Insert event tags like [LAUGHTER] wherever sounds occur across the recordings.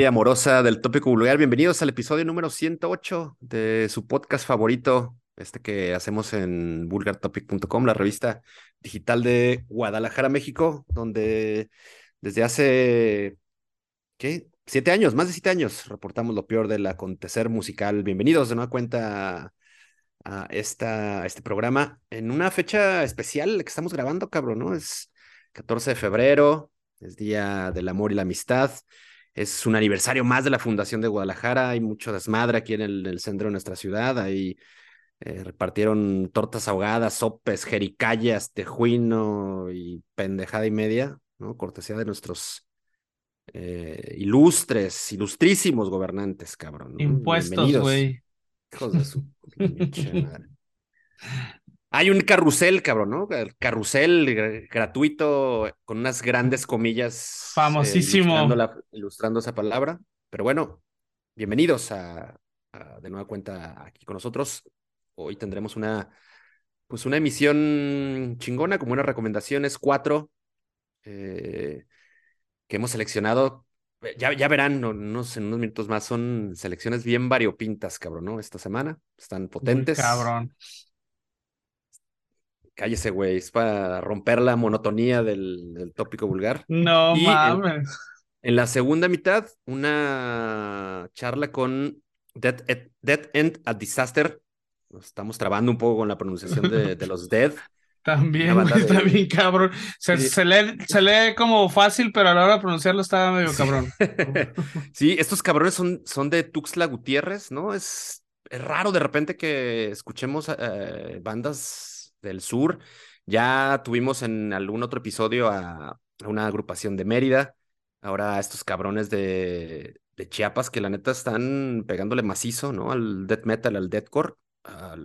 Amorosa del tópico vulgar, bienvenidos al episodio número 108 de su podcast favorito, este que hacemos en vulgartopic.com, la revista digital de Guadalajara, México, donde desde hace. Siete años, más de siete años, reportamos lo peor del acontecer musical. Bienvenidos de nueva cuenta a, esta, a este programa en una fecha especial que estamos grabando, cabrón, ¿no? Es 14 de febrero, es Día del Amor y la Amistad. Es un aniversario más de la Fundación de Guadalajara. Hay mucho desmadre aquí en el, centro de nuestra ciudad. Ahí eh, repartieron tortas ahogadas, sopes, jericayas, tejuino y pendejada y media, ¿no? Cortesía de nuestros eh, ilustres, ilustrísimos gobernantes, cabrón. Impuestos, güey. Hijos de su [LAUGHS] madre. Hay un carrusel, cabrón, ¿no? El carrusel gratuito con unas grandes comillas. Eh, Famosísimo. ilustrando, esa palabra. Pero bueno, bienvenidos a, de nueva cuenta aquí con nosotros. Hoy tendremos una, pues una emisión chingona, como unas recomendaciones, cuatro, eh, que hemos seleccionado. Ya, ya verán, no, en unos minutos más, son selecciones bien variopintas, cabrón, ¿no? Esta semana. Están potentes. cabrón. Cállese, güey, es para romper la monotonía del, tópico vulgar. No mames. En, la segunda mitad, una charla con Dead, End a Disaster. estamos trabando un poco con la pronunciación de, los Dead. [LAUGHS] También, está bien cabrón. Se, lee, se, lee, como fácil, pero a la hora de pronunciarlo estaba medio cabrón. [LAUGHS] sí, estos cabrones son, son de Tuxtla Gutiérrez, ¿no? Es, es raro de repente que escuchemos eh, bandas del sur. Ya tuvimos en algún otro episodio a, una agrupación de Mérida, ahora a estos cabrones de, de, Chiapas que la neta están pegándole macizo, ¿no? Al death metal, al deathcore.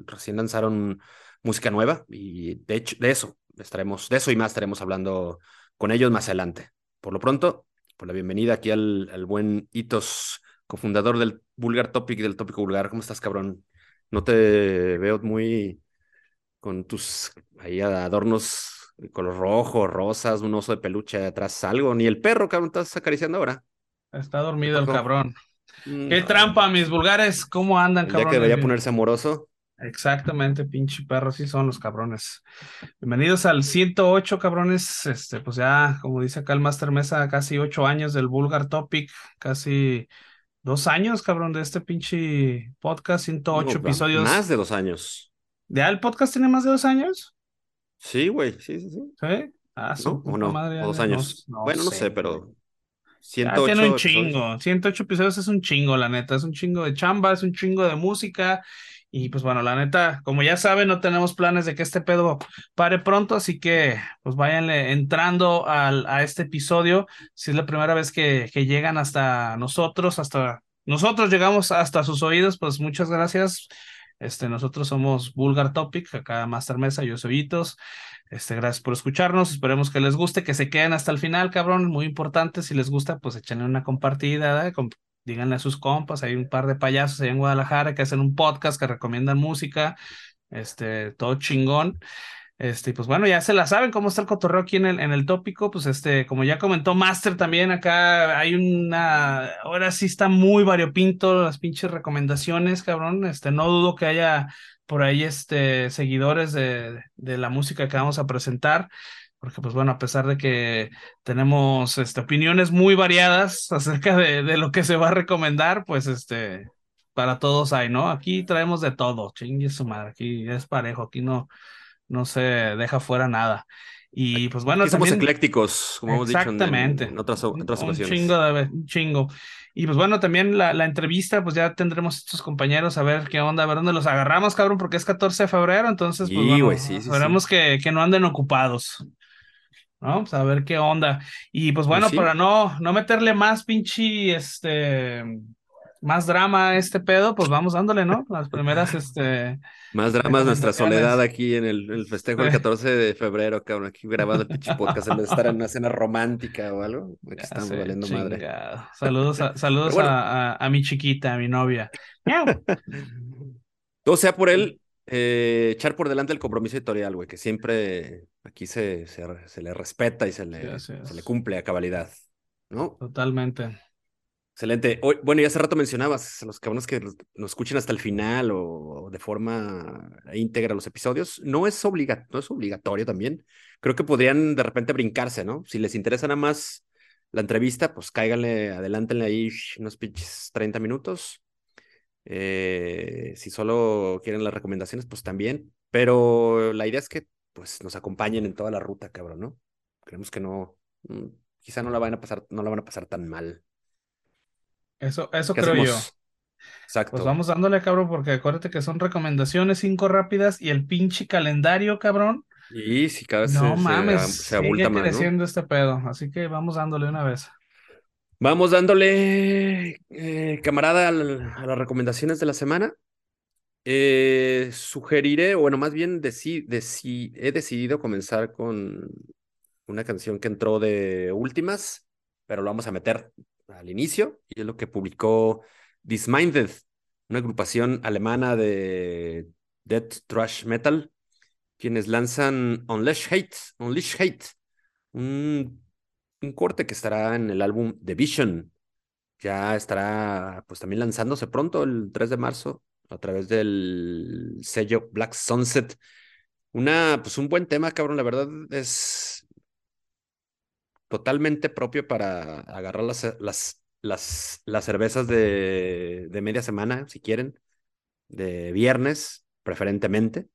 recién lanzaron música nueva y de hecho de eso estaremos, de eso y más estaremos hablando con ellos más adelante. Por lo pronto, por la bienvenida aquí al, buen Hitos, cofundador del Vulgar Topic del Tópico Vulgar. ¿Cómo estás, cabrón? No te veo muy con tus ahí adornos de color rojo, rosas, un oso de peluche atrás, algo. Ni el perro, cabrón, estás acariciando ahora. Está dormido el cabrón. Mm, Qué trampa, mis vulgares. ¿Cómo andan, cabrón? Ya que debería ponerse amoroso. Exactamente, pinche perro, sí son los cabrones. Bienvenidos al 108, cabrones. Este, pues ya, como dice acá el Master Mesa, casi ocho años del Vulgar Topic, casi dos años, cabrón, de este pinche podcast, 108 episodios. Más de dos años. ¿Ya el podcast tiene más de dos años? Sí, güey, sí, sí, sí. ¿Sí? Ah, ¿No? ¿O no? Madre, dos años. bueno, no sé, pero 108 tiene un chingo. 108 episodios es un chingo, la neta. Es un chingo de chamba, es un chingo de música. Y pues bueno, la neta, como ya saben, no tenemos planes de que este pedo pare pronto, así que pues váyanle entrando al, a este episodio. Si es la primera vez que, que llegan hasta nosotros, hasta nosotros llegamos hasta sus oídos, pues muchas gracias. Este, nosotros somos Vulgar Topic, acá Master Mesa, yo soy Hitos. Este, gracias por escucharnos, esperemos que les guste, que se queden hasta el final, cabrón, muy importante, si les gusta, pues échenle una compartida, díganle a sus compas, hay un par de payasos ahí en Guadalajara que hacen un podcast, que recomiendan música, este, todo chingón. Este, pues bueno, ya se la saben cómo está el cotorreo aquí en el, en el tópico. Pues este, como ya comentó Master también, acá hay una. Ahora sí está muy variopinto las pinches recomendaciones, cabrón. Este, no dudo que haya por ahí este, seguidores de, de la música que vamos a presentar. Porque, pues bueno, a pesar de que tenemos este, opiniones muy variadas [LAUGHS] acerca de, de lo que se va a recomendar, pues este, para todos hay, ¿no? Aquí traemos de todo, chingue su madre, aquí es parejo, aquí no, no se deja fuera nada. Y pues bueno, somos eclécticos, como hemos dicho en, otras, otras un Chingo de, chingo. Y pues bueno, también la, la, entrevista, pues ya tendremos estos compañeros a ver qué onda, a ver dónde los agarramos, cabrón, porque es 14 de febrero, entonces pues bueno, esperemos Que, que no anden ocupados. ¿no? Pues a ver qué onda. Y pues, pues bueno, para no, no meterle más pinche, este, más drama a este pedo, pues vamos dándole, ¿no? Las primeras, [LAUGHS] este... Más drama es nuestra soledad aquí en el, festejo del 14 de febrero, cabrón, aquí grabando el pinche podcast en vez de estar en una cena romántica o algo. Aquí estamos valiendo madre. Saludos, a, saludos a, mi chiquita, a mi novia. Todo sea por él, eh, echar por delante el compromiso editorial, güey, que siempre aquí se, se, le respeta y se le, se le cumple a cabalidad, ¿no? Totalmente. Excelente. Hoy, bueno, ya hace rato mencionabas, los cabrones que nos escuchen hasta el final o de forma íntegra los episodios, no es, obliga no es obligatorio también. Creo que podrían de repente brincarse, ¿no? Si les interesa nada más la entrevista, pues cáiganle, adelántenle ahí unos pinches 30 minutos. Eh, si solo quieren las recomendaciones, pues también. Pero la idea es que pues nos acompañen en toda la ruta, cabrón, ¿no? Creemos que no, mm, quizá no la van a pasar, no la van a pasar tan mal. Eso, eso creo yo. Exacto. Pues vamos dándole, cabrón, porque acuérdate que son recomendaciones cinco rápidas y el pinche calendario, cabrón. Y si cada vez no, se, mames, se, sigue creciendo este pedo, así que vamos dándole una vez. Vamos dándole, eh, camarada, a, las recomendaciones de la semana. Eh, sugeriré, bueno, más bien deci he decidido comenzar con una canción que entró de últimas, pero lo vamos a meter al inicio, y es lo que publicó Disminded, una agrupación alemana de death thrash metal, quienes lanzan Unleash Hate, Unleash Hate, un, un corte que estará en el álbum The Vision. Ya estará pues también lanzándose pronto, el 3 de marzo, a través del sello Black Sunset. Una, pues un buen tema, cabrón, la verdad es totalmente propio para agarrar las, las, las, las cervezas de, de media semana, si quieren, de viernes, preferentemente.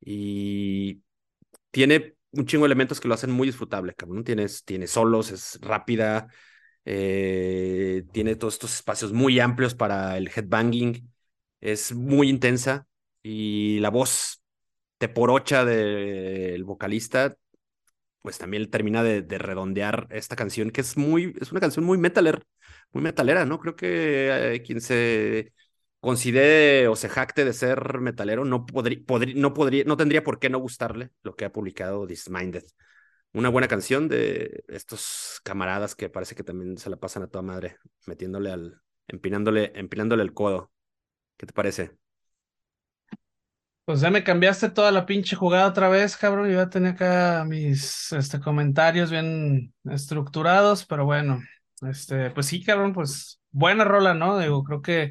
Y tiene un chingo de elementos que lo hacen muy disfrutable, cabrón. Tienes, tiene solos, es rápida, eh, tiene todos estos espacios muy amplios para el headbanging, es muy intensa y la voz teporocha del vocalista pues también termina de, redondear esta canción, que es muy, es una canción muy metaler, muy metalera, ¿no? Creo que eh, quien se considere o se jacte de ser metalero no, podría, no, podría, no tendría por qué no gustarle lo que ha publicado Disminded. Una buena canción de estos camaradas que parece que también se la pasan a toda madre, metiéndole al, empinándole, empinándole el codo. ¿Qué te parece? Pues ya me cambiaste toda la pinche jugada otra vez, cabrón. Yo ya tenía acá mis este, comentarios bien estructurados, pero bueno, este, pues sí, cabrón, pues buena rola, ¿no? Digo, creo que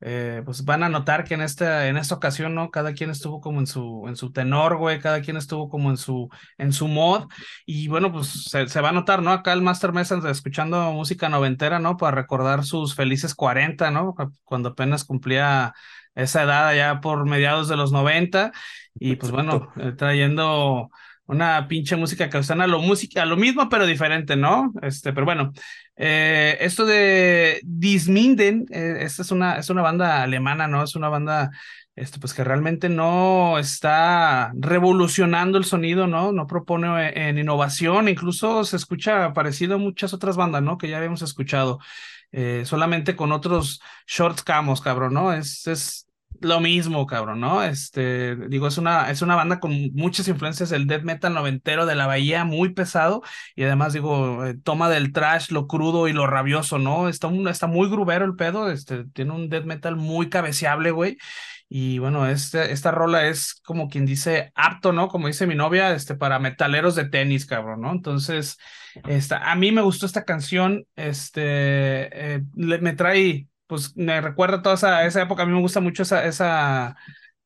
eh, pues van a notar que en esta, en esta ocasión, ¿no? Cada quien estuvo como en su, en su tenor, güey, cada quien estuvo como en su, en su mod, y bueno, pues se, se va a notar, ¿no? Acá el Master Mesa escuchando música noventera, ¿no? Para recordar sus felices 40, ¿no? Cuando apenas cumplía esa edad ya por mediados de los 90 y pues bueno, eh, trayendo una pinche música que suena a lo música, a lo mismo pero diferente, ¿no? Este, pero bueno, eh, esto de Disminden, eh, esta es una, es una banda alemana, ¿no? Es una banda este, pues que realmente no está revolucionando el sonido, ¿no? No propone en innovación, incluso se escucha parecido a muchas otras bandas, ¿no? Que ya habíamos escuchado, solamente con otros short camos, cabrón, ¿no? Es, es lo mismo, cabrón, ¿no? Este, digo, es una, es una banda con muchas influencias del death metal noventero de la bahía, muy pesado, y además, digo, eh, toma del trash, lo crudo y lo rabioso, ¿no? Está, un, está muy grubero el pedo, este, tiene un death metal muy cabeceable, güey, y bueno, este, esta rola es como quien dice apto, ¿no? Como dice mi novia, este, para metaleros de tenis, cabrón, ¿no? Entonces, esta, a mí me gustó esta canción, este, eh, me trae pues me recuerda toda esa, esa época. A mí me gusta mucho esa, esa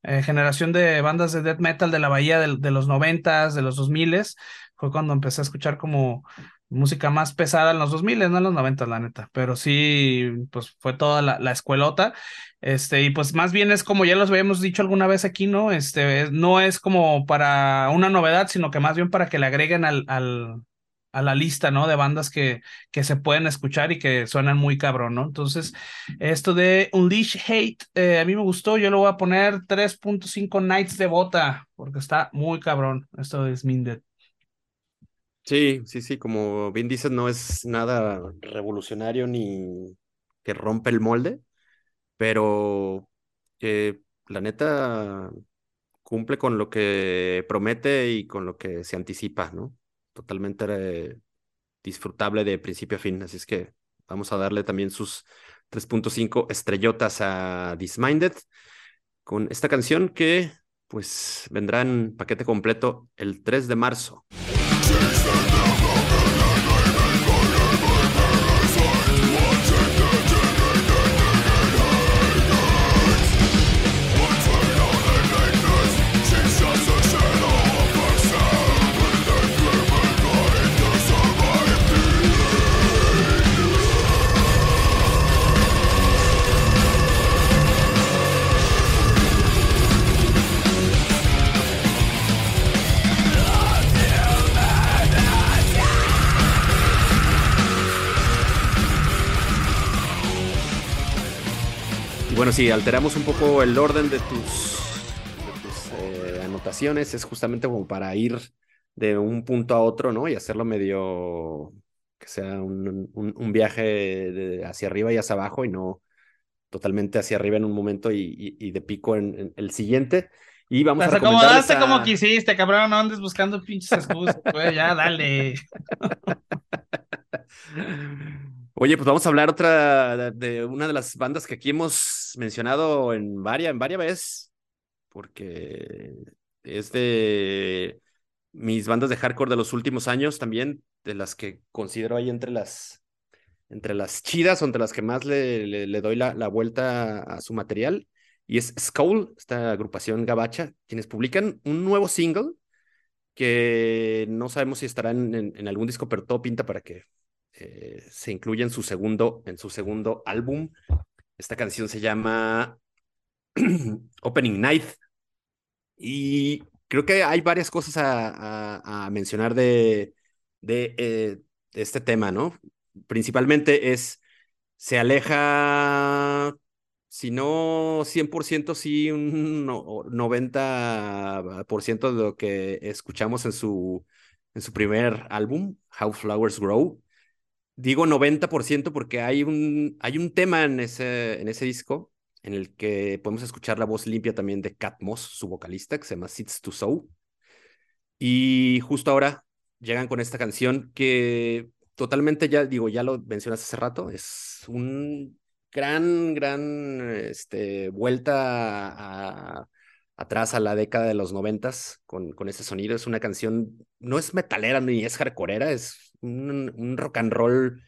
eh, generación de bandas de death metal de la bahía de, los noventas, de los dos miles. Fue cuando empecé a escuchar como música más pesada en los dos miles, no en los noventas, la neta. Pero sí, pues fue toda la, la, escuelota. Este, y pues más bien es como ya los habíamos dicho alguna vez aquí, ¿no? Este, no es como para una novedad, sino que más bien para que le agreguen al a la lista, ¿no? De bandas que, que se pueden escuchar y que suenan muy cabrón, ¿no? Entonces, esto de Unleash Hate, eh, a mí me gustó, yo lo voy a poner 3.5 Nights de bota, porque está muy cabrón, esto de Sminded. Sí, sí, sí, como bien dices, no es nada revolucionario ni que rompe el molde, pero la neta cumple con lo que promete y con lo que se anticipa, ¿no? Totalmente eh, disfrutable de principio a fin. Así es que vamos a darle también sus 3.5 estrellotas a Disminded con esta canción que pues vendrá en paquete completo el 3 de marzo. Bueno, si alteramos un poco el orden de tus, eh, anotaciones, es justamente como para ir de un punto a otro, ¿no? Y hacerlo medio que sea un, un, viaje hacia arriba y hacia abajo y no totalmente hacia arriba en un momento y, y, de pico en, el siguiente. Y vamos a acomodaste como quisiste, cabrón, no andes buscando pinches excusas, güey, ya dale. [LAUGHS] [LAUGHS] Oye, pues vamos a hablar otra de una de las bandas que aquí hemos mencionado en varias, en varias veces, porque es de mis bandas de hardcore de los últimos años también, de las que considero ahí entre las, entre las chidas o entre las que más le, le, doy la, la, vuelta a su material. Y es Skull, esta agrupación gabacha, quienes publican un nuevo single que no sabemos si estará en, en algún disco, pero todo pinta para que eh, se incluye en su segundo, en su segundo álbum. Esta canción se llama [CLEARS THROAT] Opening Night. Y creo que hay varias cosas a, mencionar de, eh, de, este tema, ¿no? Principalmente es, se aleja, si no 100%, sí un 90% de lo que escuchamos en su, en su primer álbum, How Flowers Grow. Digo 90% porque hay un, hay un tema en ese, en ese disco en el que podemos escuchar la voz limpia también de Cat Moss, su vocalista, que se llama Sits to Soul. Y justo ahora llegan con esta canción que totalmente ya, digo, ya lo mencionaste hace rato, es un gran, gran este, vuelta atrás a la década de los noventas con, con ese sonido. Es una canción, no es metalera ni es hardcoreera, es un, rock and roll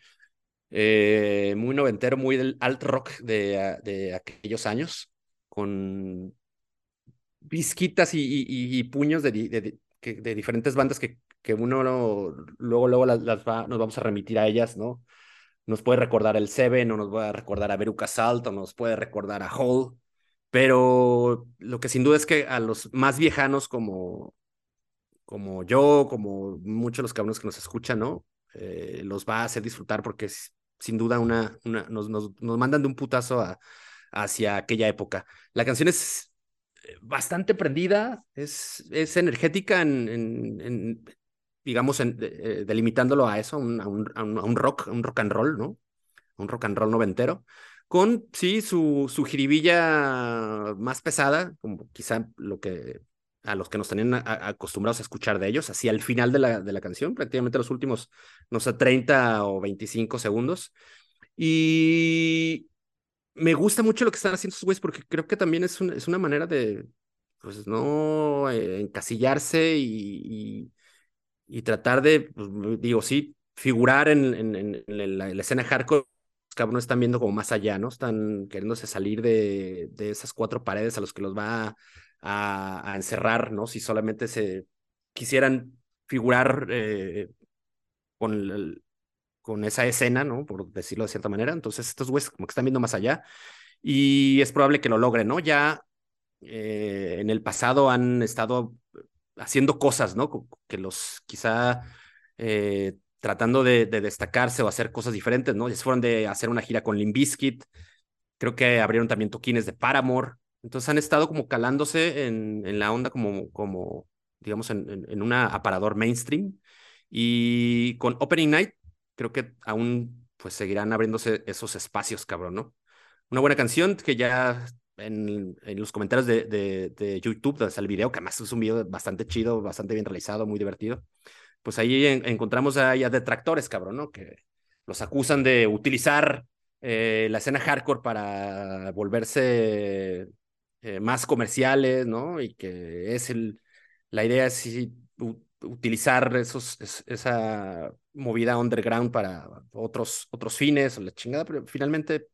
eh, muy noventero, muy del alt rock de, de aquellos años, con visquitas y, puños de, de, diferentes bandas que, que uno luego, luego las, va, nos vamos a remitir a ellas, ¿no? Nos puede recordar el Seven, o nos puede recordar a Veruca Salt, o nos puede recordar a Hole, pero lo que sin duda es que a los más viejanos como, como yo, como muchos de los cabrones que nos escuchan, ¿no? Eh, los va a hacer disfrutar porque es sin duda una, una nos, nos, nos mandan de un putazo hacia aquella época. La canción es eh, bastante prendida, es, es energética en, en, digamos, en, eh, delimitándolo a eso, un, a, un, a un, rock, un rock and roll, ¿no? Un rock and roll noventero, con, sí, su, su jiribilla más pesada, como quizá lo que a los que nos tenían acostumbrados a escuchar de ellos, así al final de la, de la canción, prácticamente los últimos, no sé, 30 o 25 segundos. Y me gusta mucho lo que están haciendo estos güeyes porque creo que también es, es una manera de, pues, no eh, encasillarse y, y, tratar de, pues, digo, sí, figurar en, en, la, escena hardcore los cabrones están viendo como más allá, ¿no? Están queriéndose salir de, de esas cuatro paredes a los que los va a, encerrar, ¿no? Si solamente se quisieran figurar eh, con, con esa escena, ¿no? Por decirlo de cierta manera. Entonces, estos güeyes como que están viendo más allá y es probable que lo logren, ¿no? Ya eh, en el pasado han estado haciendo cosas, ¿no? Que los quizá eh, tratando de, destacarse o hacer cosas diferentes, ¿no? Ya se fueron de hacer una gira con Limbiskit, creo que abrieron también toquines de Paramore, entonces han estado como calándose en, en la onda como, como digamos, en, en, un aparador mainstream. Y con Opening Night, creo que aún pues seguirán abriéndose esos espacios, cabrón, ¿no? Una buena canción que ya en, en los comentarios de, de, de YouTube, desde el video, que además es un video bastante chido, bastante bien realizado, muy divertido, pues ahí encontramos a, a detractores, cabrón, ¿no? Que los acusan de utilizar eh, la escena hardcore para volverse eh, más comerciales, ¿no? Y que es el, la idea es utilizar esos, esa movida underground para otros, otros fines o la chingada, pero finalmente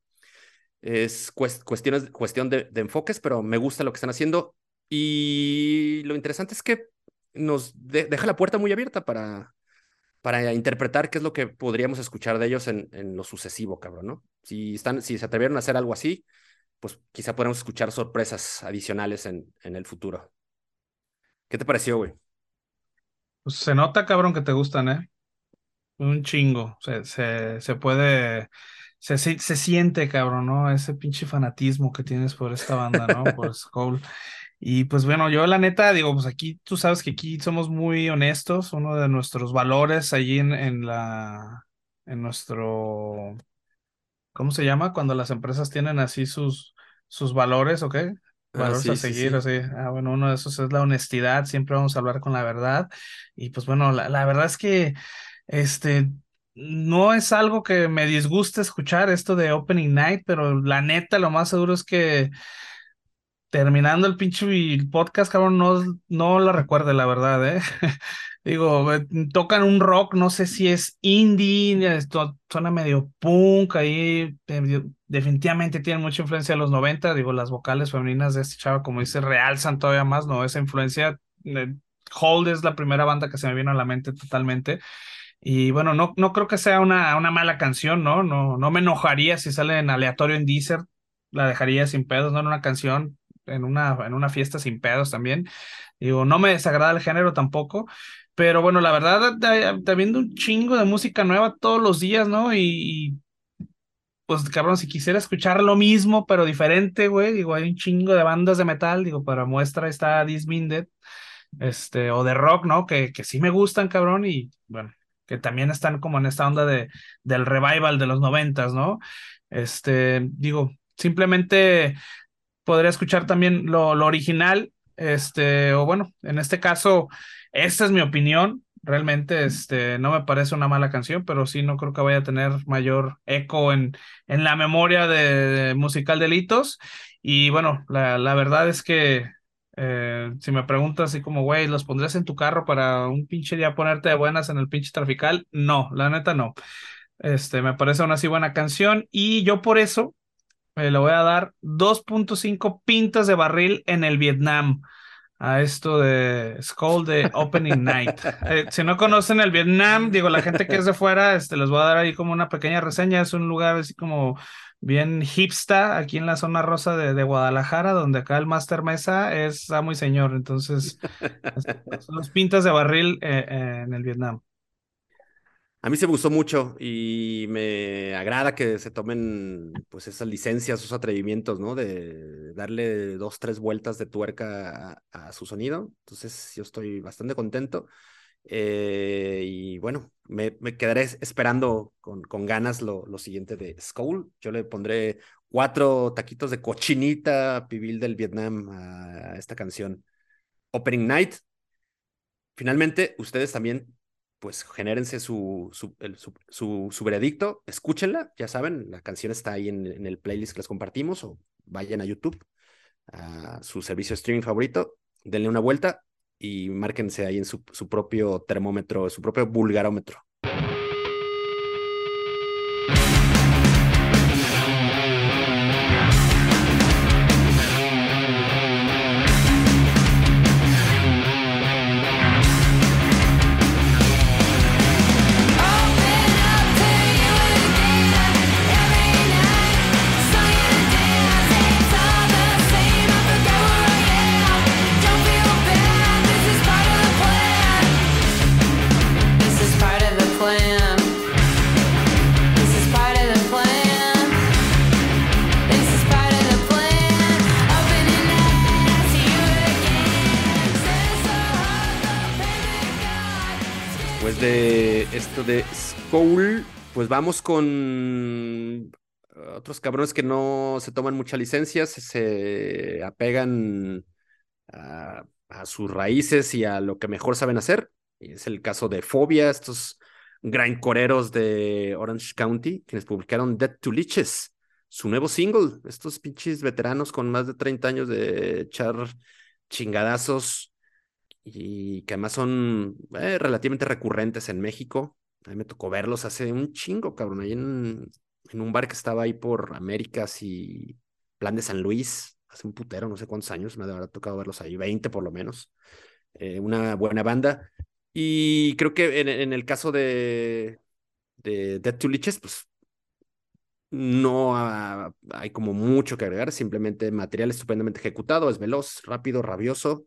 es cuestiones, cuestión de, enfoques, pero me gusta lo que están haciendo y lo interesante es que nos deja la puerta muy abierta para, para interpretar qué es lo que podríamos escuchar de ellos en, en lo sucesivo, cabrón, ¿no? Si, están, si se atrevieron a hacer algo así, pues quizá podremos escuchar sorpresas adicionales en, en el futuro. ¿Qué te pareció, güey? Pues se nota, cabrón, que te gustan, ¿eh? Un chingo. Se, se, se puede se, se, siente, cabrón, ¿no? Ese pinche fanatismo que tienes por esta banda, ¿no? [LAUGHS] Por Skull. Y pues bueno, yo la neta digo, pues aquí tú sabes que aquí somos muy honestos, uno de nuestros valores allí en, en la, en nuestro, ¿cómo se llama? Cuando las empresas tienen así sus, sus valores, ¿ok? Ah, valores a seguir, así. Ah, bueno, uno de esos es la honestidad, siempre vamos a hablar con la verdad. Y pues bueno, la, la verdad es que, este, no es algo que me disguste escuchar esto de Opening Night, pero la neta, lo más seguro es que terminando el pinche podcast, cabrón, no, no la recuerde, la verdad, ¿eh? [LAUGHS] Digo, eh, tocan un rock, no sé si es indie, esto suena medio punk, ahí definitivamente tienen mucha influencia de los 90, digo, las vocales femeninas de este chavo, como dice, realzan todavía más, ¿no? Esa influencia, eh, Hold es la primera banda que se me vino a la mente totalmente. Y bueno, no, no creo que sea una, una mala canción, ¿no? ¿no? No me enojaría si sale en aleatorio en Deezer, la dejaría sin pedos, ¿no? En una canción, en una, en una fiesta sin pedos también. Digo, no me desagrada el género tampoco, pero bueno, la verdad, está viendo un chingo de música nueva todos los días, ¿no? Y, pues cabrón, si quisiera escuchar lo mismo, pero diferente, güey, digo, hay un chingo de bandas de metal, digo, para muestra está Disminded, este, o de rock, ¿no? Que, que sí me gustan, cabrón, y bueno, que también están como en esta onda de, del revival de los noventas, ¿no? Este, digo, simplemente podría escuchar también lo, lo original, este, o bueno, en este caso, esta es mi opinión, realmente este, no me parece una mala canción, pero sí no creo que vaya a tener mayor eco en, en la memoria de, musical Delitos. Y bueno, la, la verdad es que eh, si me preguntas así como, güey, ¿los pondrías en tu carro para un pinche día ponerte de buenas en el pinche trafical? No, la neta no. Este, me parece una así buena canción y yo por eso eh, le voy a dar 2.5 pintas de barril en el Vietnam a esto de Skull de Opening Night. [LAUGHS] Eh, si no conocen el Vietnam, digo, la gente que es de fuera, este, les voy a dar ahí como una pequeña reseña. Es un lugar así como bien hipsta aquí en la zona rosa de, Guadalajara, donde acá el Master Mesa es amo y señor. Entonces, son [LAUGHS] los pintas de barril eh, eh, en el Vietnam. A mí se me gustó mucho y me agrada que se tomen pues esas licencias, esos atrevimientos, ¿no? De darle dos, tres vueltas de tuerca a, su sonido. Entonces yo estoy bastante contento. Eh, y bueno, me, quedaré esperando con, con ganas lo, lo, siguiente de Skull. Yo le pondré cuatro taquitos de cochinita pibil del Vietnam a esta canción. Opening Night. Finalmente, ustedes también pues genérense su, su, su, su, veredicto, escúchenla, ya saben, la canción está ahí en, el playlist que les compartimos o vayan a YouTube, a su servicio de streaming favorito, denle una vuelta y márquense ahí en su, su propio termómetro, su propio vulgarómetro. De Skull, pues vamos con otros cabrones que no se toman muchas licencias, se apegan a, sus raíces y a lo que mejor saben hacer. Es el caso de Fobia, estos grindcoreros de Orange County, quienes publicaron Dead to Leeches, su nuevo single. Estos pinches veteranos con más de 30 años de echar chingadazos y que además son eh, relativamente recurrentes en México. A mí me tocó verlos hace un chingo, cabrón, ahí en, en un bar que estaba ahí por Américas y Plan de San Luis, hace un putero, no sé cuántos años, me habrá tocado verlos ahí, 20 por lo menos. Eh, una buena banda. Y creo que en, el caso de, de Dead to Liches, pues no hay como mucho que agregar, simplemente material estupendamente ejecutado, es veloz, rápido, rabioso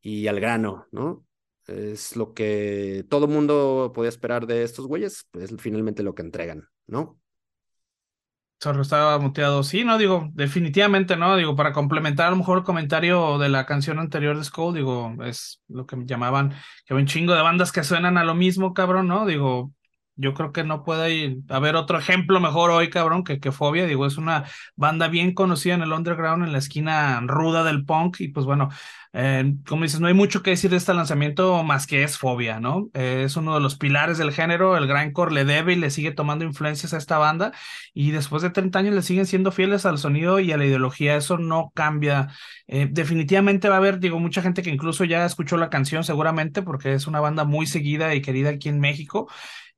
y al grano, ¿no? Es lo que todo mundo podía esperar de estos güeyes, pues finalmente lo que entregan, ¿no? Zorro estaba muteado. Sí, no, digo, definitivamente no. Digo, para complementar a lo mejor el comentario de la canción anterior de Skull, digo, es lo que llamaban que hay un chingo de bandas que suenan a lo mismo, cabrón, ¿no? Digo, yo creo que no puede haber otro ejemplo mejor hoy, cabrón, que, que Fobia. Digo, es una banda bien conocida en el underground, en la esquina ruda del punk. Y pues bueno, eh, como dices, no hay mucho que decir de este lanzamiento más que es Fobia, ¿no? Eh, es uno de los pilares del género. El grindcore le debe y le sigue tomando influencias a esta banda. Y después de 30 años le siguen siendo fieles al sonido y a la ideología. Eso no cambia. Eh, definitivamente va a haber, digo, mucha gente que incluso ya escuchó la canción, seguramente, porque es una banda muy seguida y querida aquí en México.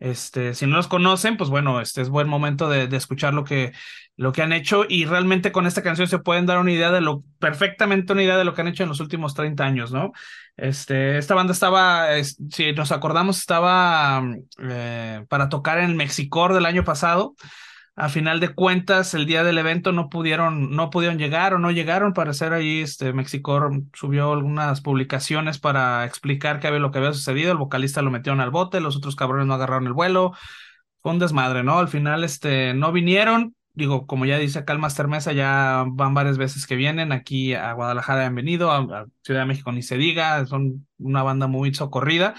Este, si no los conocen, pues bueno, este es buen momento de, escuchar lo que, lo que han hecho y realmente con esta canción se pueden dar una idea de lo, perfectamente una idea de lo que han hecho en los últimos 30 años, ¿no? Este, esta banda estaba, si nos acordamos, estaba eh, para tocar en el Mexicor del año pasado a final de cuentas, el día del evento no pudieron, no pudieron llegar o no llegaron. Parecer ahí, este, Mexicor subió algunas publicaciones para explicar qué había lo que había sucedido. El vocalista lo metieron al bote, los otros cabrones no agarraron el vuelo. Fue un desmadre, ¿no? Al final, este, no vinieron. Digo, como ya dice acá el Master Mesa, ya van varias veces que vienen aquí a Guadalajara, han venido, a Ciudad de México ni se diga, son una banda muy socorrida.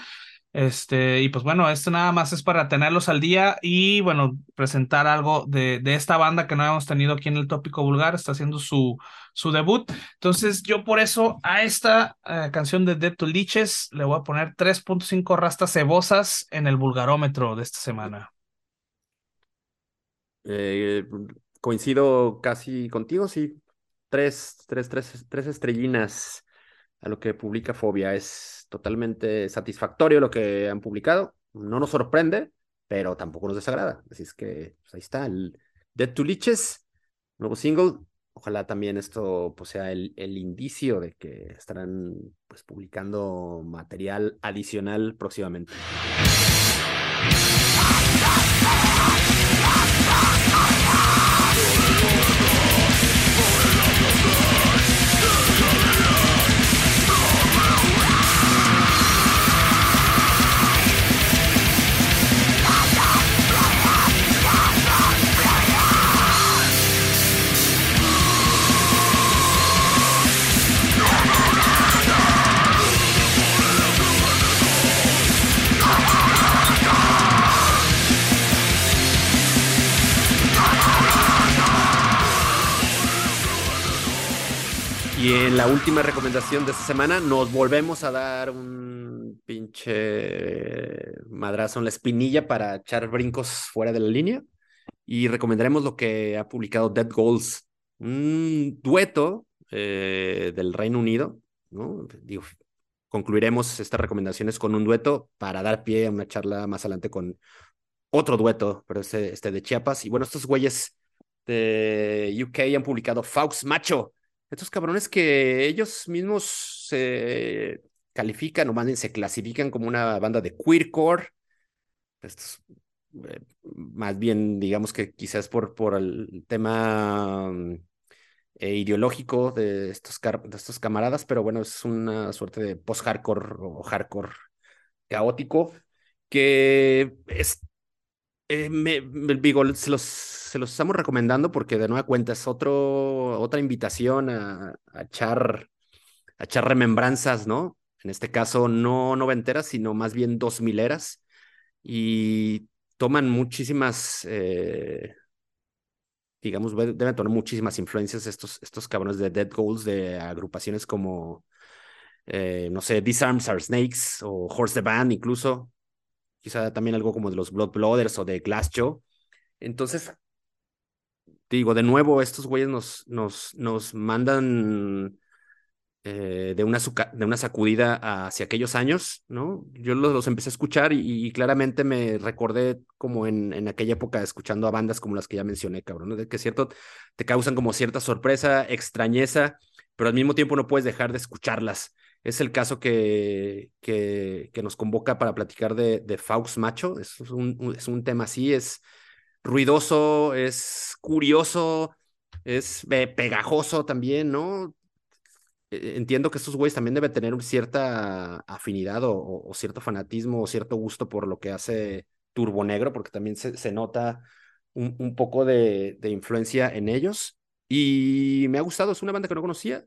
Este, y pues bueno, esto nada más es para tenerlos al día y bueno, presentar algo de, de esta banda que no hemos tenido aquí en el tópico vulgar, está haciendo su, su debut. Entonces, yo por eso a esta eh, canción de Dead to Leeches le voy a poner 3.5 rastas cebosas en el vulgarómetro de esta semana. Eh, coincido casi contigo, sí. Tres, tres, tres, tres estrellinas a lo que publica Fobia. Es totalmente satisfactorio lo que han publicado. No nos sorprende, pero tampoco nos desagrada. Así es que pues, ahí está el Dead to Liches, nuevo single. Ojalá también esto pues, sea el, el indicio de que estarán pues, publicando material adicional próximamente. En la última recomendación de esta semana nos volvemos a dar un pinche madrazo en la espinilla para echar brincos fuera de la línea y recomendaremos lo que ha publicado Dead Goals, un dueto eh, del Reino Unido, ¿no? Digo, concluiremos estas recomendaciones con un dueto para dar pie a una charla más adelante con otro dueto, pero este, este de Chiapas. Y bueno, estos güeyes de UK han publicado Faux Macho, estos cabrones que ellos mismos se califican o más bien se clasifican como una banda de queercore. Estos, eh, más bien, digamos que quizás por, por el tema mm, eh, ideológico de estos, de estos camaradas, pero bueno, es una suerte de post-hardcore o hardcore caótico que es eh, me, digo, se los, estamos recomendando porque de nueva cuenta es otro, otra invitación a, echar, echar remembranzas, ¿no? En este caso, no noventeras, sino más bien dos mileras. Y toman muchísimas, eh, digamos, deben tomar muchísimas influencias estos, estos cabrones de Dead Goals de agrupaciones como, eh, no sé, Disarms Are Snakes o Horse the Band incluso quizá también algo como de los Blood Blooders o de Glass Joe. Entonces, digo, de nuevo, estos güeyes nos, nos, nos mandan eh, de, una, de una sacudida hacia aquellos años, ¿no? Yo los, empecé a escuchar y, claramente me recordé como en, en, aquella época escuchando a bandas como las que ya mencioné, cabrón, ¿no? De que cierto, te causan como cierta sorpresa, extrañeza, pero al mismo tiempo no puedes dejar de escucharlas es el caso que, que, nos convoca para platicar de, de Faux Macho. Es un, es un tema así, es ruidoso, es curioso, es pegajoso también, ¿no? E, entiendo que estos güeyes también deben tener cierta afinidad o, o, cierto fanatismo o cierto gusto por lo que hace Turbo Negro, porque también se, se nota un, poco de, influencia en ellos y me ha gustado, es una banda que no conocía.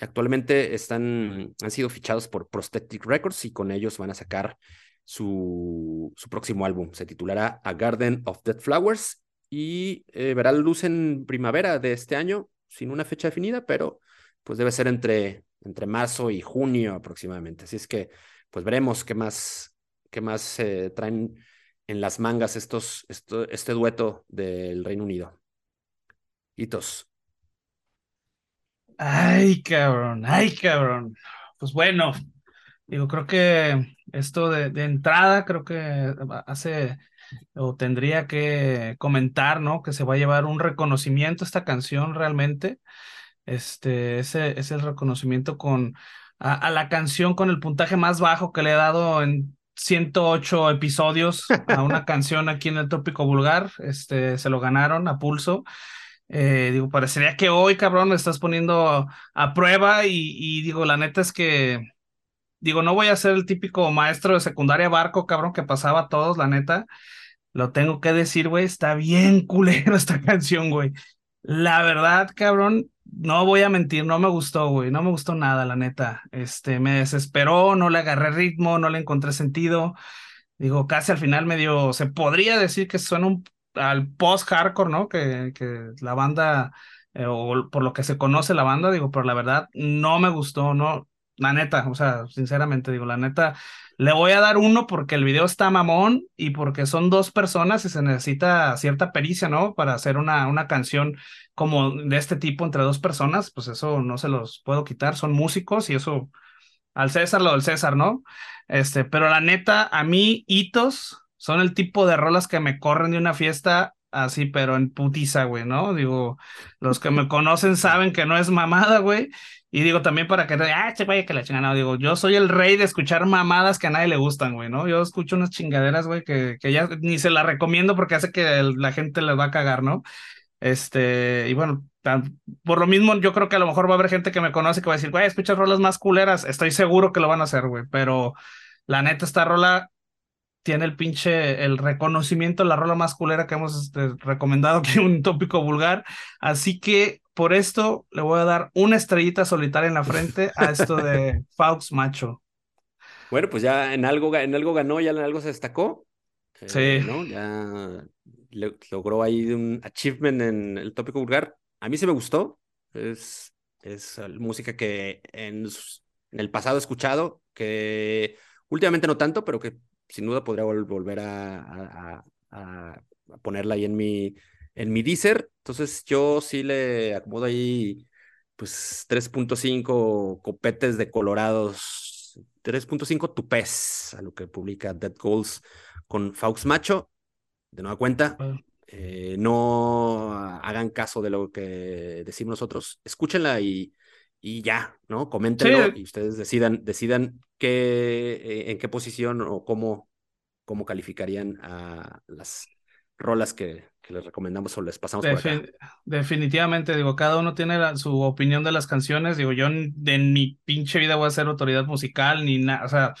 Actualmente están, han sido fichados por Prosthetic Records y con ellos van a sacar su, su próximo álbum. Se titulará A Garden of Dead Flowers y eh, verá luz en primavera de este año, sin una fecha definida, pero pues debe ser entre, entre marzo y junio aproximadamente. Así es que pues veremos qué más, qué más traen en las mangas estos, este dueto del Reino Unido. Hitos. Ay, cabrón, ay, cabrón. Pues bueno, digo, creo que esto de, de entrada, creo que hace o tendría que comentar, ¿no? Que se va a llevar un reconocimiento esta canción realmente. Este, ese es el reconocimiento con a, la canción con el puntaje más bajo que le he dado en 108 episodios a una [LAUGHS] canción aquí en el tópico vulgar. Este, se lo ganaron a pulso. Eh, digo, parecería que hoy, cabrón, me estás poniendo a prueba y, y, digo, la neta es que, digo, no voy a ser el típico maestro de secundaria barco, cabrón, que pasaba a todos, la neta. Lo tengo que decir, güey, está bien [LAUGHS] culero esta canción, güey. La verdad, cabrón, no voy a mentir, no me gustó, güey, no me gustó nada, la neta. Este, me desesperó, no le agarré ritmo, no le encontré sentido. Digo, casi al final medio, se podría decir que suena un, al post-hardcore, ¿no? Que, que la banda, eh, o por lo que se conoce la banda, digo, pero la verdad no me gustó, no, la neta, o sea, sinceramente digo, la neta, le voy a dar uno porque el video está mamón y porque son dos personas y se necesita cierta pericia, ¿no? Para hacer una, una canción como de este tipo entre dos personas, pues eso no se los puedo quitar, son músicos y eso al César lo del César, ¿no? Este, pero la neta, a mí, hitos son el tipo de rolas que me corren de una fiesta así, pero en putiza, güey, ¿no? Digo, los que me [LAUGHS] conocen saben que no es mamada, güey. Y digo también para que, ah, che, vaya que la chingada, no, digo, yo soy el rey de escuchar mamadas que a nadie le gustan, güey, ¿no? Yo escucho unas chingaderas, güey, que, que ya ni se las recomiendo porque hace que la gente les va a cagar, ¿no? Este, y bueno, por lo mismo, yo creo que a lo mejor va a haber gente que me conoce que va a decir, güey, escuchas rolas más culeras, estoy seguro que lo van a hacer, güey, pero la neta, esta rola tiene el pinche, el reconocimiento, la rola más culera que hemos este, recomendado [LAUGHS] que un tópico vulgar. Así que por esto le voy a dar una estrellita solitaria en la frente a esto de [LAUGHS] Faux Macho. Bueno, pues ya en algo, en algo ganó, ya en algo se destacó. Sí. Eh, ¿no? Ya logró ahí un achievement en el tópico vulgar. A mí se me gustó. Es, es música que en, en el pasado he escuchado, que últimamente no tanto, pero que sin duda podría volver a, ponerla ahí en mi, en mi Deezer. Entonces yo sí le acomodo ahí pues 3.5 copetes de colorados, 3.5 tupés a lo que publica Dead Goals con Faux Macho. De nueva cuenta, eh, no hagan caso de lo que decimos nosotros, escúchenla y, y ya, ¿no? Coméntenlo y ustedes decidan, decidan qué, eh, en qué posición o cómo, cómo calificarían a las rolas que, que les recomendamos o les pasamos por acá. Definitivamente, digo, cada uno tiene su opinión de las canciones. Digo, yo en, mi pinche vida voy a ser autoridad musical ni nada. O sea,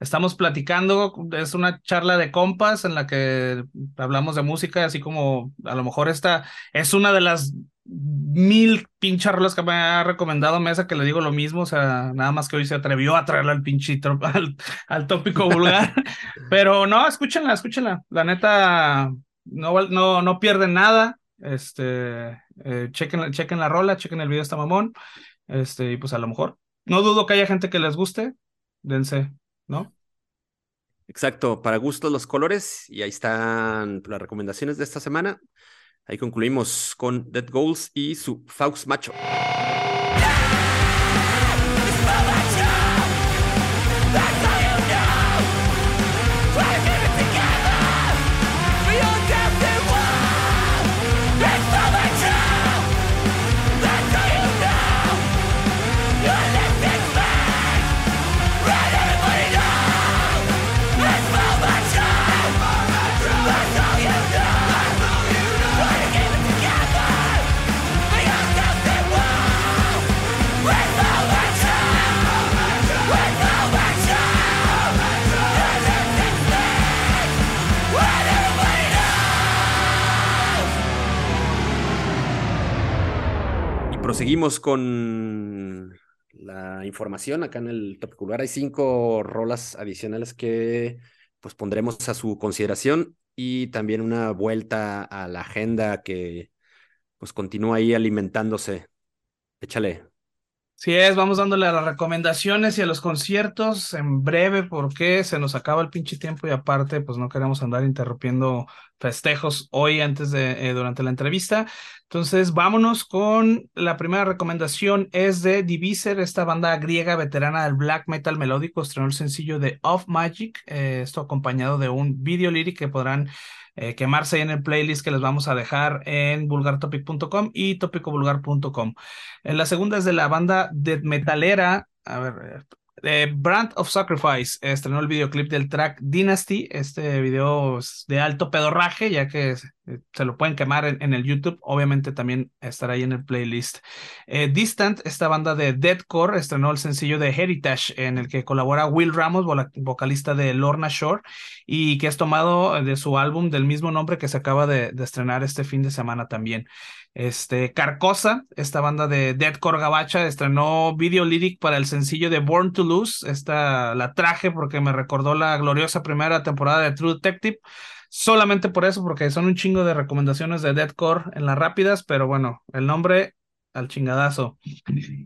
estamos platicando, es una charla de compas en la que hablamos de música, así como a lo mejor esta es una de las mil pinches rolas que me ha recomendado Mesa que le digo lo mismo, o sea, nada más que hoy se atrevió a traerla al pinchito, [LAUGHS] al, tópico vulgar, [LAUGHS] pero no, escúchenla, escúchenla, la neta, no, no, no pierden nada, este, eh, chequen, chequen la rola, chequen el video, está mamón, este, y pues a lo mejor, no dudo que haya gente que les guste, dense, ¿no? Exacto, para gustos los colores, y ahí están las recomendaciones de esta semana. Ahí concluimos con Dead Goals y su Faust Macho. Proseguimos con la información acá en el tópico lugar. Hay cinco rolas adicionales que pues pondremos a su consideración y también una vuelta a la agenda que pues continúa ahí alimentándose. Échale. Sí es, vamos dándole a las recomendaciones y a los conciertos en breve porque se nos acaba el pinche tiempo y aparte pues no queremos andar interrumpiendo festejos hoy antes de eh, durante la entrevista. Entonces vámonos con la primera recomendación es de Diviser, esta banda griega veterana del black metal melódico estrenó el sencillo de Off Magic, eh, esto acompañado de un video lyric que podrán eh, quemarse en el playlist que les vamos a dejar en vulgartopic.com y topicovulgar.com. En la segunda es de la banda de metalera, a ver, Brand of Sacrifice estrenó el videoclip del track Dynasty. Este video de alto pedorraje, ya que eh, se lo pueden quemar en, el YouTube. Obviamente también estará ahí en el playlist. Eh, Distant, esta banda de deadcore, estrenó el sencillo de Heritage, en el que colabora Will Ramos, vocalista de Lorna Shore, y que es tomado de su álbum del mismo nombre que se acaba de estrenar este fin de semana también. Este, Carcosa, esta banda de deadcore gabacha, estrenó video lyric para el sencillo de Born to Lose. Esta la traje porque me recordó la gloriosa primera temporada de True Detective. Solamente por eso, porque son un chingo de recomendaciones de deadcore en las rápidas, pero bueno, el nombre al chingadazo.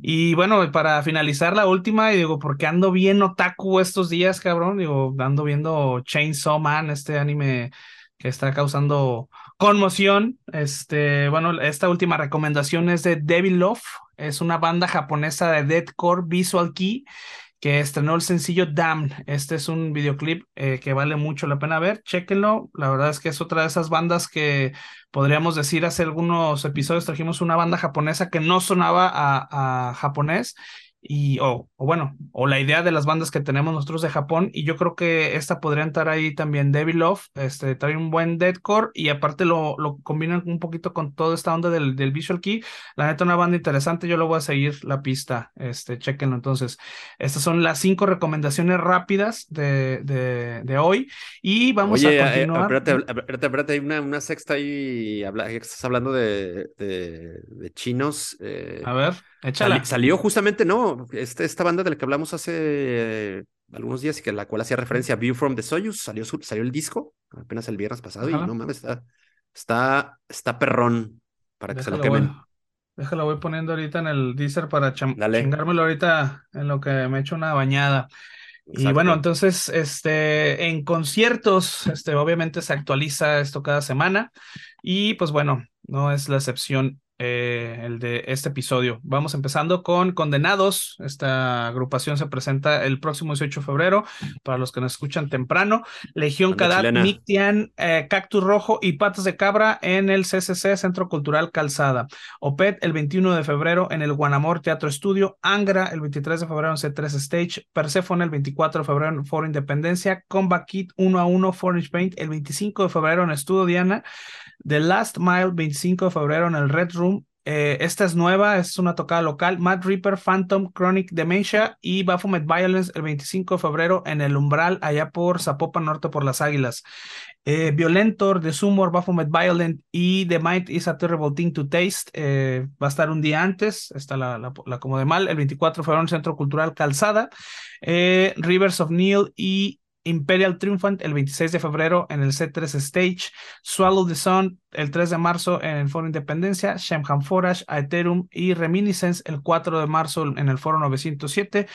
Y bueno, para finalizar la última, y digo, porque ando bien otaku estos días, cabrón, digo, ando viendo Chainsaw Man, este anime que está causando conmoción. Este, bueno, esta última recomendación es de Devil Love, es una banda japonesa de deathcore visual key que estrenó el sencillo Damn. Este es un videoclip eh, que vale mucho la pena ver. Chéquenlo. La verdad es que es otra de esas bandas que podríamos decir hace algunos episodios trajimos una banda japonesa que no sonaba a, a japonés y o, bueno, o la idea de las bandas que tenemos nosotros de Japón y yo creo que esta podría entrar ahí también Devil Love, este trae un buen deadcore y aparte lo, lo combinan un poquito con toda esta onda del, del Visual Key, la neta una banda interesante, yo lo voy a seguir la pista, este chequenlo entonces. Estas son las cinco recomendaciones rápidas de, de, de hoy y vamos a eh, continuar. espérate, espérate, hay una, una sexta ahí, habla, estás hablando de, de, chinos. Eh, a ver salió justamente, no, este, esta banda de la que hablamos hace eh, algunos días y que la cual hacía referencia a View from the Soyuz, salió, salió el disco apenas el viernes pasado y no mames, está, está, está perrón para que se lo quemen. déjalo, voy poniendo ahorita en el Deezer para chingármelo ahorita en lo que me echo una bañada. Y bueno, entonces, este, en conciertos, este, obviamente se actualiza esto cada semana y pues bueno, no es la excepción eh, el de este episodio. Vamos empezando con Condenados. Esta agrupación se presenta el próximo 18 de febrero para los que nos escuchan temprano. Legión Cadat, Mictian, eh, Cactus Rojo y Patas de Cabra en el CCC, Centro Cultural Calzada. OPET el 21 de febrero en el Guanamor Teatro Estudio. Angra el 23 de febrero en C3 Stage. Persephone el 24 de febrero en Foro Independencia. Combat Kit 1 a 1 Forage Paint el 25 de febrero en Estudio Diana. The Last Mile, 25 de febrero en el Red Room. Eh, esta es nueva, es una tocada local. Mad Reaper, Phantom, Chronic Dementia y Baphomet Violence el 25 de febrero en el Umbral, allá por Zapopan Norte por las Águilas. Eh, Violentor, The Sumor, Baphomet Violent y The Might is a Terrible Thing to Taste. Eh, va a estar un día antes, está la, la, como de mal, el 24 de febrero en el Centro Cultural Calzada. Rivers of Neil y Imperial Triumphant el 26 de febrero en el C3 Stage, Swallow the Sun el 3 de marzo en el Foro Independencia, Shemham Forage, Aetherum y Reminiscence el 4 de marzo en el Foro 907,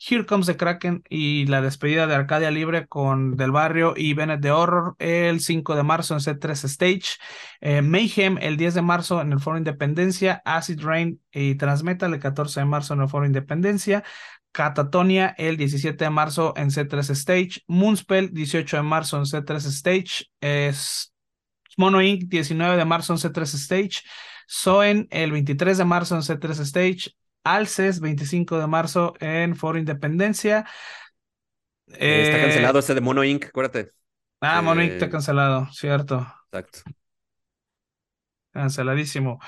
Here Comes the Kraken y la despedida de Arcadia Libre con Del Barrio y Bennett de Horror el 5 de marzo en C3 Stage, eh, Mayhem el 10 de marzo en el Foro Independencia, Acid Rain y Transmetal el 14 de marzo en el Foro Independencia, Catatonia el 17 de marzo en C3 Stage, Moonspell 18 de marzo en C3 Stage, es Mono Inc. 19 de marzo en C3 Stage, Soen el 23 de marzo en C3 Stage, Alces 25 de marzo en Foro Independencia. Eh, está cancelado ese de Mono Inc., acuérdate. Ah, Mono Inc. está cancelado, cierto. Exacto. Canceladísimo.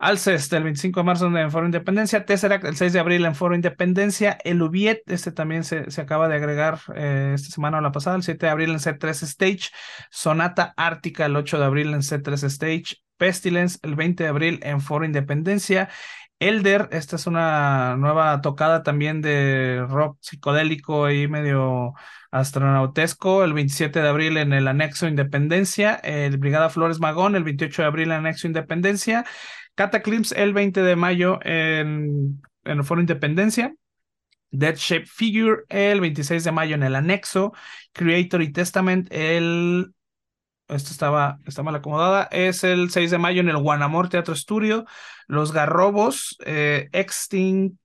Alcest el 25 de marzo en Foro Independencia, Tesseract el 6 de abril en Foro Independencia, el Ubiet, este también se, se acaba de agregar eh, esta semana o la pasada, el 7 de abril en C3 Stage, Sonata Ártica el 8 de abril en C3 Stage, Pestilence el 20 de abril en Foro Independencia, Elder, esta es una nueva tocada también de rock psicodélico y medio astronautesco, el 27 de abril en el anexo Independencia, el Brigada Flores Magón, el 28 de abril en el anexo Independencia, Cataclysm el 20 de mayo en, en el Foro Independencia, Dead Shape Figure el 26 de mayo en el anexo, Creator y Testament el esto estaba, está mal acomodada, es el 6 de mayo en el Guanamor Teatro Estudio, Los Garrobos, eh, Extinct,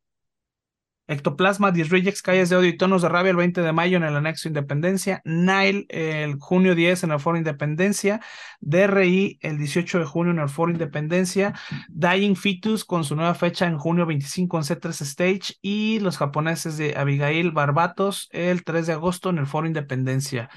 Ectoplasma, Disrejects, Calles de Odio y Tonos de Rabia el 20 de mayo en el Anexo Independencia, Nile el junio 10 en el Foro Independencia, DRI el 18 de junio en el Foro Independencia, Dying Fetus con su nueva fecha en junio 25 en C3 Stage y los japoneses de Abigail Barbatos el 3 de agosto en el Foro Independencia.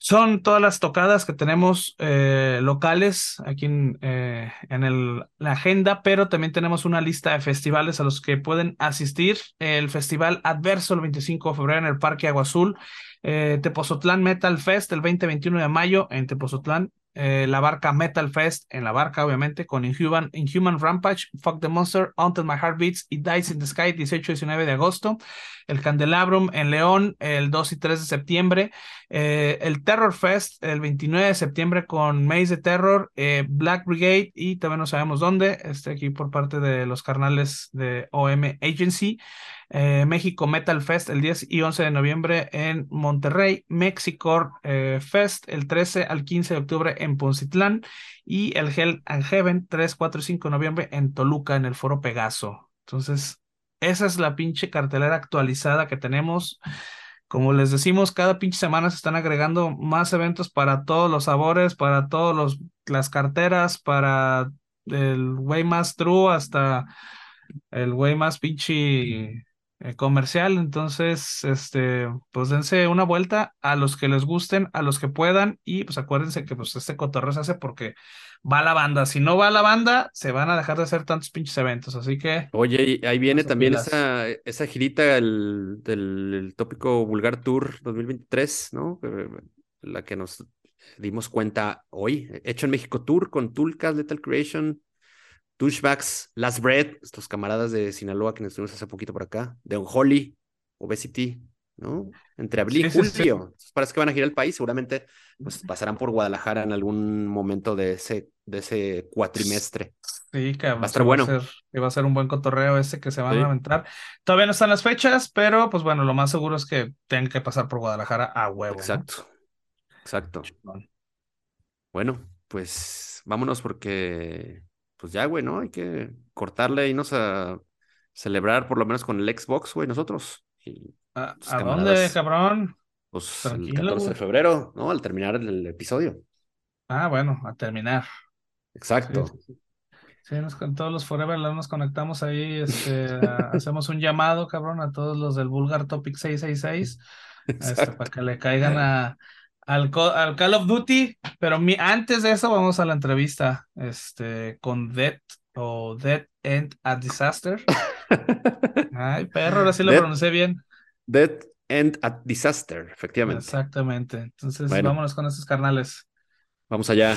Son todas las tocadas que tenemos eh, locales aquí en, eh, en el, la agenda, pero también tenemos una lista de festivales a los que pueden asistir. El Festival Adverso el 25 de febrero en el Parque Agua Azul. Eh, Tepozotlán Metal Fest el 20-21 de mayo en Tepozotlán. Eh, la barca Metal Fest en la barca, obviamente, con Inhuman, Inhuman Rampage, Fuck the Monster, Until My Heart Beats y Dice in the Sky, 18-19 de agosto. El Candelabrum en León, el 2 y 3 de septiembre. Eh, el Terror Fest, el 29 de septiembre con Maze de Terror, eh, Black Brigade y también no sabemos dónde, este aquí por parte de los carnales de OM Agency. Eh, México Metal Fest el 10 y 11 de noviembre en Monterrey, Mexico eh, Fest el 13 al 15 de octubre en Poncitlán y el Hell and Heaven 3, 4 y 5 de noviembre en Toluca en el Foro Pegaso. Entonces, esa es la pinche cartelera actualizada que tenemos. Como les decimos, cada pinche semana se están agregando más eventos para todos los sabores, para todas las carteras, para el güey más true hasta el güey más pinche eh, comercial. Entonces, este, pues dense una vuelta a los que les gusten, a los que puedan, y pues acuérdense que pues este cotorreo se hace porque va la banda. Si no va la banda, se van a dejar de hacer tantos pinches eventos. Así que. Oye, ahí viene también esa, esa girita el, del tópico Vulgar Tour 2023, ¿no? Eh, la que nos dimos cuenta hoy. Hecho en México Tour con Tulcas, Lethal Creation, Douchebags, Last Bread, estos camaradas de Sinaloa que nos tuvimos hace poquito por acá, de Unholy, Obesity, ¿no? Entre abril y julio. Parece que van a girar el país, seguramente pues, pasarán por Guadalajara en algún momento de ese, de ese cuatrimestre. Sí, que va a estar bueno. Va a, ser, va a ser un buen cotorreo ese que se van a aventar. Todavía no están las fechas, pero pues bueno, lo más seguro es que tengan que pasar por Guadalajara a huevo. Exacto. Exacto. Bueno, pues vámonos porque pues ya, güey, ¿no? Hay que cortarle y irnos a celebrar por lo menos con el Xbox, güey, nosotros. ¿A, dónde, cabrón? Pues el 14 de febrero, ¿no? Al terminar el, episodio. Ah, bueno, a terminar. Exacto. Sí, con todos los Forever nos conectamos ahí, este, [LAUGHS] hacemos un llamado, cabrón, a todos los del Vulgar Topic 666, este, para que le caigan a, al, Call of Duty, pero antes de eso vamos a la entrevista este, con Dead o Dead End a Disaster. [LAUGHS] Ay, perro, ahora sí lo pronuncié bien. Dead End at Disaster, efectivamente. Exactamente. Entonces, vámonos con esos carnales. Vamos allá.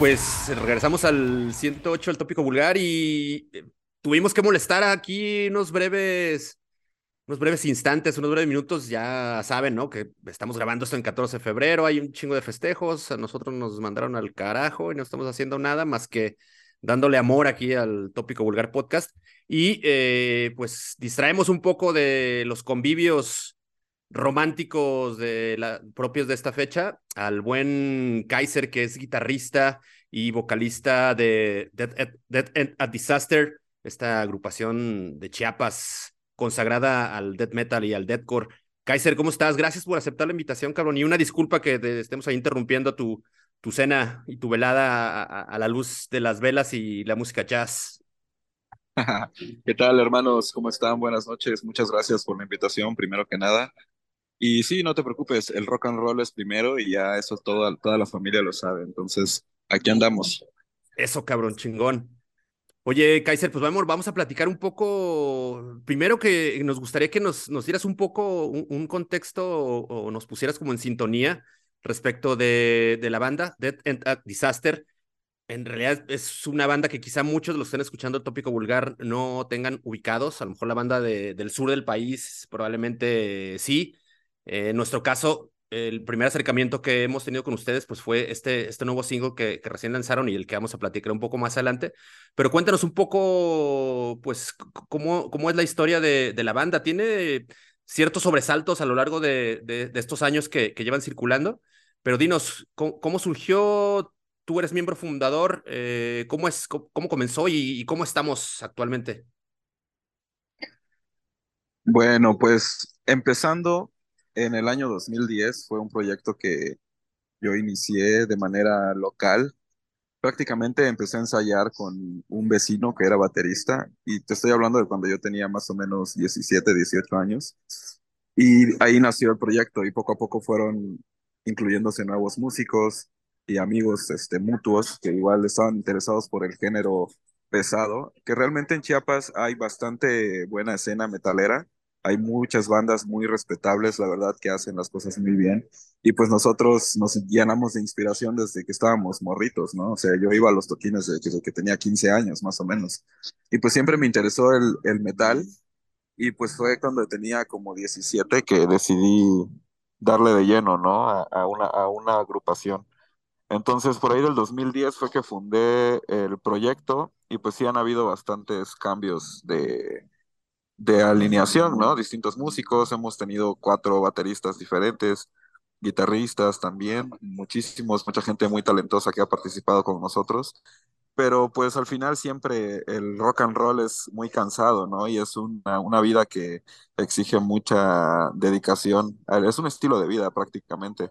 Pues regresamos al 108, el tópico vulgar, y eh, tuvimos que molestar aquí unos breves, unos breves instantes, unos breves minutos. Ya saben, ¿no? Que estamos grabando esto en 14 de febrero, hay un chingo de festejos. A nosotros nos mandaron al carajo y no estamos haciendo nada más que dándole amor aquí al tópico vulgar podcast. Y eh, pues distraemos un poco de los convivios románticos de la, propios de esta fecha, al buen Kaiser, que es guitarrista y vocalista de Dead, Dead, a Disaster, esta agrupación de Chiapas consagrada al death metal y al deathcore. Kaiser, ¿cómo estás? Gracias por aceptar la invitación, cabrón. Y una disculpa que te estemos ahí interrumpiendo tu, tu cena y tu velada a, la luz de las velas y la música jazz. [LAUGHS] ¿Qué tal, hermanos? ¿Cómo están? Buenas noches. Muchas gracias por la invitación, primero que nada. Y sí, no te preocupes, el rock and roll es primero y ya eso toda, toda la familia lo sabe. Entonces, aquí andamos. Eso, cabrón, chingón. Oye, Kaiser, pues vamos, vamos a platicar un poco. Primero que nos gustaría que nos, nos dieras un poco un, contexto o, nos pusieras como en sintonía respecto de, de la banda Death and Disaster. En realidad es una banda que quizá muchos de los que estén escuchando tópico vulgar no tengan ubicados. A lo mejor la banda de, del sur del país probablemente sí. Eh, en nuestro caso, el primer acercamiento que hemos tenido con ustedes pues fue este, este nuevo single que, que, recién lanzaron y el que vamos a platicar un poco más adelante. Pero cuéntanos un poco, pues, cómo, cómo es la historia de, de la banda. ¿Tiene ciertos sobresaltos a lo largo de, de, estos años que, que, llevan circulando? Pero dinos, ¿cómo, surgió? Tú eres miembro fundador. Eh, ¿cómo, es, cómo, comenzó y, y cómo estamos actualmente? Bueno, pues empezando en el año 2010 fue un proyecto que yo inicié de manera local. Prácticamente empecé a ensayar con un vecino que era baterista y te estoy hablando de cuando yo tenía más o menos 17, 18 años. Y ahí nació el proyecto y poco a poco fueron incluyéndose nuevos músicos y amigos este, mutuos que igual estaban interesados por el género pesado, que realmente en Chiapas hay bastante buena escena metalera hay muchas bandas muy respetables, la verdad, que hacen las cosas muy bien. Y pues nosotros nos llenamos de inspiración desde que estábamos morritos, ¿no? O sea, yo iba a los toquines desde que tenía 15 años, más o menos. Y pues siempre me interesó el, el metal. Y pues fue cuando tenía como 17 que decidí darle de lleno, ¿no? A, a, una, a una agrupación. Entonces, por ahí del 2010 fue que fundé el proyecto y pues sí han habido bastantes cambios de, de alineación, ¿no? Distintos músicos, hemos tenido cuatro bateristas diferentes, guitarristas también, muchísimos, mucha gente muy talentosa que ha participado con nosotros, pero pues al final siempre el rock and roll es muy cansado, ¿no? Y es una, una vida que exige mucha dedicación, es un estilo de vida prácticamente.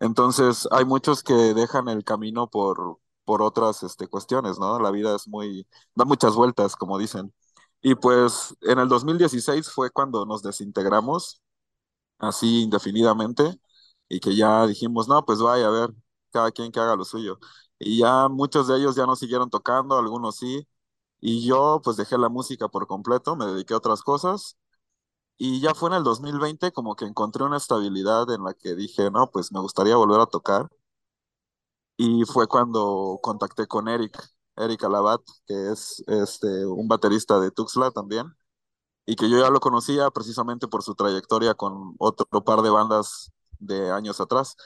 Entonces hay muchos que dejan el camino por, por otras este, cuestiones, ¿no? La vida es muy, da muchas vueltas, como dicen. Y pues en el 2016 fue cuando nos desintegramos así indefinidamente y que ya dijimos, no, pues vaya a ver, cada quien que haga lo suyo. Y ya muchos de ellos ya no siguieron tocando, algunos sí. Y yo pues dejé la música por completo, me dediqué a otras cosas. Y ya fue en el 2020 como que encontré una estabilidad en la que dije, no, pues me gustaría volver a tocar. Y fue cuando contacté con Eric, Eric Alabat, que es este, un baterista de Tuxla también, y que yo ya lo conocía precisamente por su trayectoria con otro par de bandas de años atrás.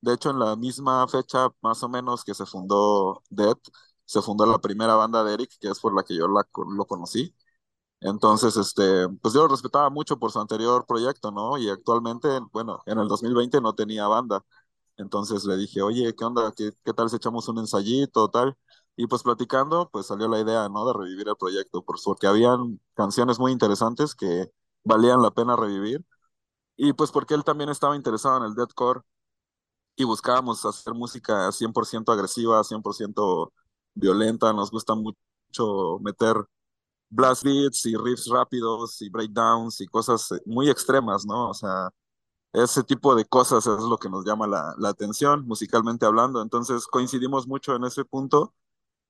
De hecho, en la misma fecha, más o menos, que se fundó Dead, se fundó la primera banda de Eric, que es por la que yo la, lo conocí. Entonces, este, pues yo lo respetaba mucho por su anterior proyecto, ¿no? Y actualmente, bueno, en el 2020 no tenía banda. Entonces le dije, oye, ¿qué onda? ¿Qué, qué tal si echamos un ensayito, tal? Y pues platicando, pues salió la idea, ¿no? De revivir el proyecto, por porque habían canciones muy interesantes que valían la pena revivir. Y pues porque él también estaba interesado en el deathcore y buscábamos hacer música 100% agresiva, 100% violenta. Nos gusta mucho meter blast beats y riffs rápidos y breakdowns y cosas muy extremas, ¿no? O sea, ese tipo de cosas es lo que nos llama la, la atención, musicalmente hablando. Entonces coincidimos mucho en ese punto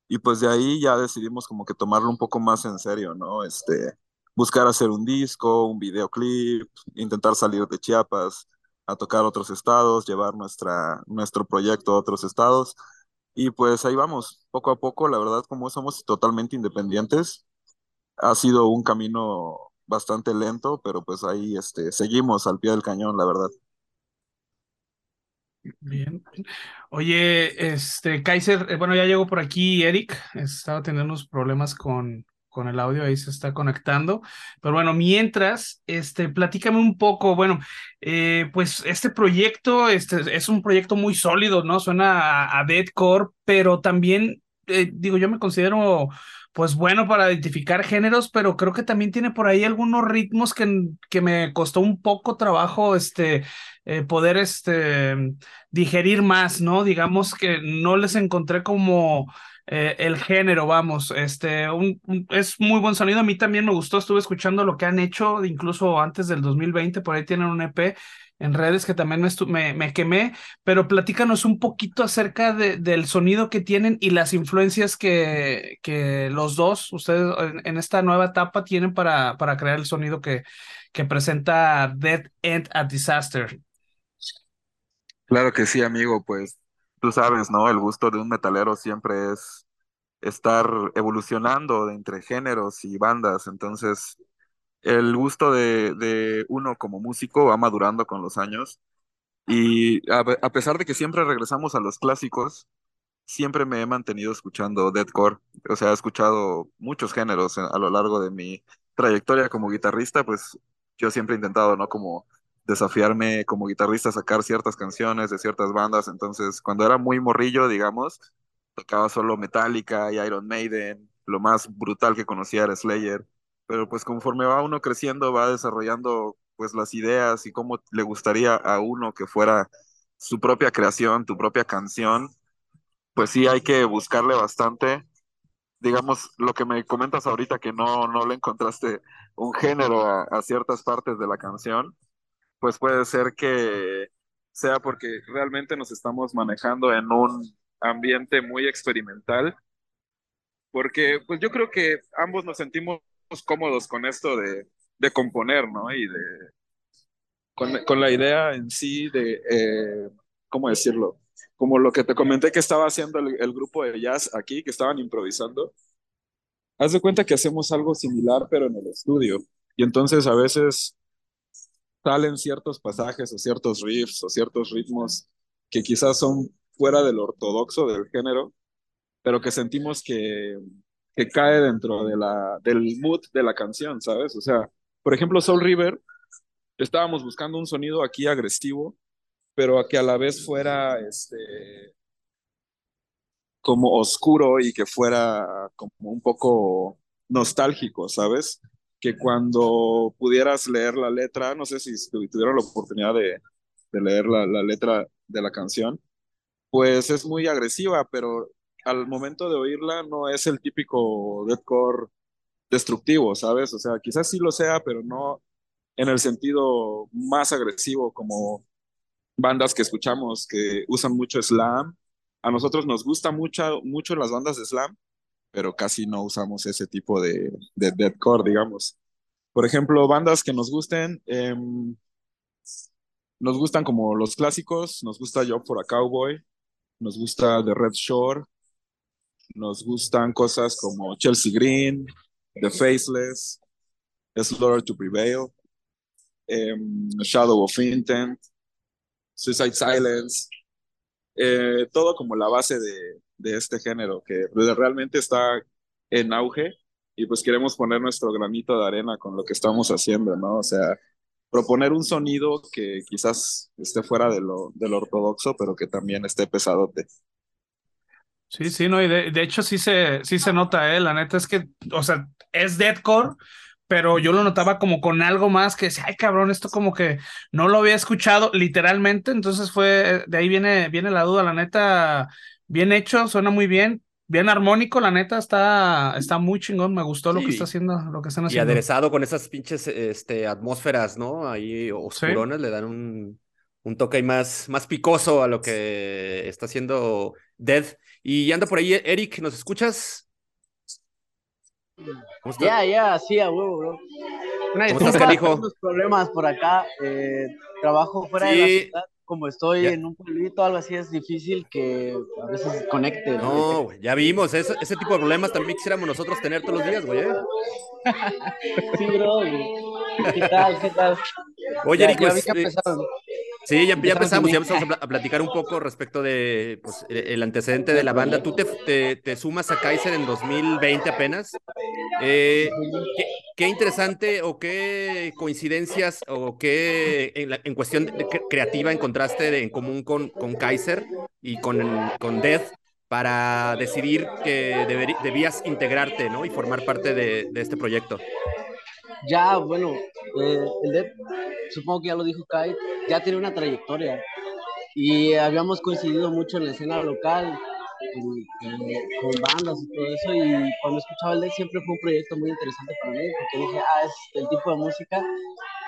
y pues de ahí ya decidimos como que tomarlo un poco más en serio, ¿no? Este, buscar hacer un disco, un videoclip, intentar salir de Chiapas a tocar otros estados, llevar nuestra, nuestro proyecto a otros estados. Y pues ahí vamos, poco a poco, la verdad, como somos totalmente independientes, ha sido un camino bastante lento, pero pues ahí este, seguimos al pie del cañón, la verdad. Bien. Oye, este, Kaiser, eh, bueno, ya llegó por aquí Eric, estaba teniendo unos problemas con, con el audio, ahí se está conectando. Pero bueno, mientras, este, platícame un poco, bueno, eh, pues este proyecto este, es un proyecto muy sólido, ¿no? Suena a, a Deadcore, pero también, eh, digo, yo me considero pues bueno para identificar géneros, pero creo que también tiene por ahí algunos ritmos que, que me costó un poco trabajo este, eh, poder este, digerir más, ¿no? Digamos que no les encontré como eh, el género, vamos, este, un, es muy buen sonido, a mí también me gustó, estuve escuchando lo que han hecho, incluso antes del 2020, por ahí tienen un EP en redes que también me, me, quemé, pero platícanos un poquito acerca de, del sonido que tienen y las influencias que, que los dos, ustedes en, esta nueva etapa tienen para, para crear el sonido que, que presenta Dead End a Disaster. Claro que sí, amigo, pues tú sabes, ¿no? El gusto de un metalero siempre es estar evolucionando entre géneros y bandas, entonces el gusto de, uno como músico va madurando con los años. Y a, pesar de que siempre regresamos a los clásicos, siempre me he mantenido escuchando deathcore, o sea, he escuchado muchos géneros a lo largo de mi trayectoria como guitarrista, pues yo siempre he intentado, ¿no? Como desafiarme como guitarrista sacar ciertas canciones de ciertas bandas, entonces cuando era muy morrillo, digamos, tocaba solo Metallica y Iron Maiden, lo más brutal que conocía era Slayer pero pues conforme va uno creciendo, va desarrollando pues las ideas y cómo le gustaría a uno que fuera su propia creación, tu propia canción, pues sí hay que buscarle bastante. Digamos, lo que me comentas ahorita que no, no le encontraste un género a, a ciertas partes de la canción, pues puede ser que sea porque realmente nos estamos manejando en un ambiente muy experimental, porque pues yo creo que ambos nos sentimos cómodos con esto de, de componer, ¿no? Y de, con, con, la idea en sí de, eh, ¿cómo decirlo? Como lo que te comenté que estaba haciendo el, el, grupo de jazz aquí, que estaban improvisando. Haz de cuenta que hacemos algo similar, pero en el estudio. Y entonces a veces salen ciertos pasajes o ciertos riffs o ciertos ritmos que quizás son fuera del ortodoxo del género, pero que sentimos que, que cae dentro de la, del mood de la canción, ¿sabes? O sea, por ejemplo, Soul River, estábamos buscando un sonido aquí agresivo, pero que a la vez fuera este como oscuro y que fuera como un poco nostálgico, ¿sabes? Que cuando pudieras leer la letra, no sé si tuvieron la oportunidad de, leer la, letra de la canción, pues es muy agresiva, pero al momento de oírla no es el típico deathcore destructivo, ¿sabes? O sea, quizás sí lo sea, pero no en el sentido más agresivo como bandas que escuchamos que usan mucho slam. A nosotros nos gusta mucho, mucho las bandas de slam, pero casi no usamos ese tipo de, de deathcore, digamos. Por ejemplo, bandas que nos gusten, eh, nos gustan como los clásicos, nos gusta Job for a Cowboy, nos gusta The Red Shore, nos gustan cosas como Chelsea Green, The Faceless, Slaughter to Prevail, em, Shadow of Intent, Suicide Silence, eh, todo como la base de, de este género que realmente está en auge y pues queremos poner nuestro granito de arena con lo que estamos haciendo, ¿no? O sea, proponer un sonido que quizás esté fuera de lo, de lo ortodoxo, pero que también esté pesadote. Sí, sí, no, y de, de, hecho sí se, sí se nota, ¿eh? La neta es que, o sea, es deadcore, pero yo lo notaba como con algo más que decía, ay cabrón, esto como que no lo había escuchado literalmente, entonces fue, de ahí viene, viene la duda, la neta, bien hecho, suena muy bien, bien armónico, la neta, está, está muy chingón, me gustó lo que está haciendo, lo que están haciendo. Y aderezado con esas pinches este, atmósferas, ¿no? Ahí oscuronas, le dan un, un toque más, más picoso a lo que está haciendo Dead. Y anda por ahí, Eric, ¿nos escuchas? Ya, ya, sí, a huevo, bro. Una ¿Cómo estás, canijo? problemas por acá. Eh, trabajo fuera de la ciudad. Como estoy en un pueblito, algo así, es difícil que a veces conecte. No, güey, ya vimos. Ese, ese, tipo de problemas también quisiéramos nosotros tener todos los días, güey. ¿eh? sí, bro. ¿Qué tal? ¿Qué tal? Oye, Eric, pues, eh, Sí, ya, ya empezamos, ya empezamos a platicar un poco respecto de pues, e, el antecedente de la banda. Tú te, te, te sumas a Kaiser en 2020 apenas. Eh, ¿qué, ¿qué, interesante o qué coincidencias o qué en, la, en cuestión de, creativa encontraste de, en común con, con Kaiser y con, con Death para decidir que debías integrarte, ¿no? Y formar parte de, este proyecto. Ya, bueno, eh, el de, supongo que ya lo dijo Kai, ya tiene una trayectoria. Y habíamos coincidido mucho en la escena local, con bandas y todo eso, y cuando escuchaba el de siempre fue un proyecto muy interesante para mí, porque dije, ah, es el tipo de música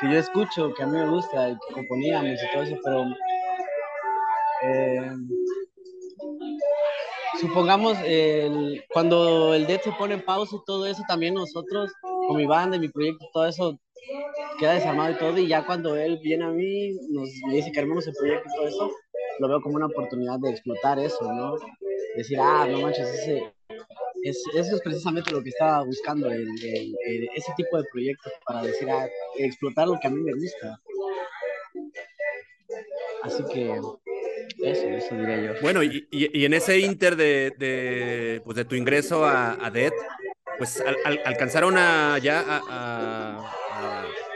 que yo escucho, que a mí me gusta, y que componíamos y todo eso, pero... Eh, supongamos, el, cuando el Dead se pone en pausa y todo eso, también nosotros, con mi banda y mi proyecto, todo eso queda desarmado y todo, y ya cuando él viene a mí, nos me dice que armemos el proyecto y todo eso, lo veo como una oportunidad de explotar eso, ¿no? Decir, ah, no manches, ese, es, eso es precisamente lo que estaba buscando, el, ese tipo de proyectos para decir, ah, explotar lo que a mí me gusta. Así que eso, eso diría yo. Bueno, y, y, en ese inter de, de, pues de tu ingreso a, a Dead, pues alcanzaron a, ya a,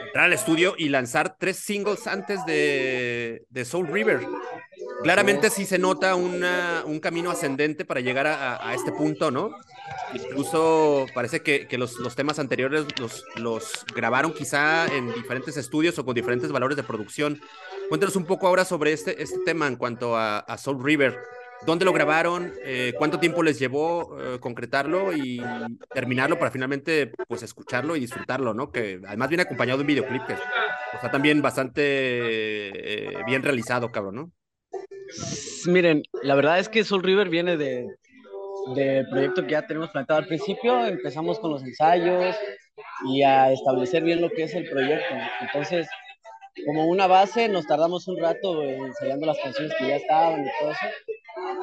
entrar al estudio y lanzar tres singles antes de, de Soul River. Claramente sí se nota una, un camino ascendente para llegar a, a, este punto, ¿no? Incluso parece que, que los, los, temas anteriores los, los grabaron quizá en diferentes estudios o con diferentes valores de producción. Cuéntanos un poco ahora sobre este, este tema en cuanto a, Soul River. ¿Dónde lo grabaron? Eh, ¿Cuánto tiempo les llevó eh, concretarlo y terminarlo para finalmente pues escucharlo y disfrutarlo, ¿no? Que además viene acompañado de un videoclip que está también bastante eh, bien realizado, cabrón, ¿no? Miren, la verdad es que Soul River viene de, del proyecto que ya tenemos planteado al principio. Empezamos con los ensayos y a establecer bien lo que es el proyecto. Entonces, como una base, nos tardamos un rato ensayando las canciones que ya estaban y todo eso.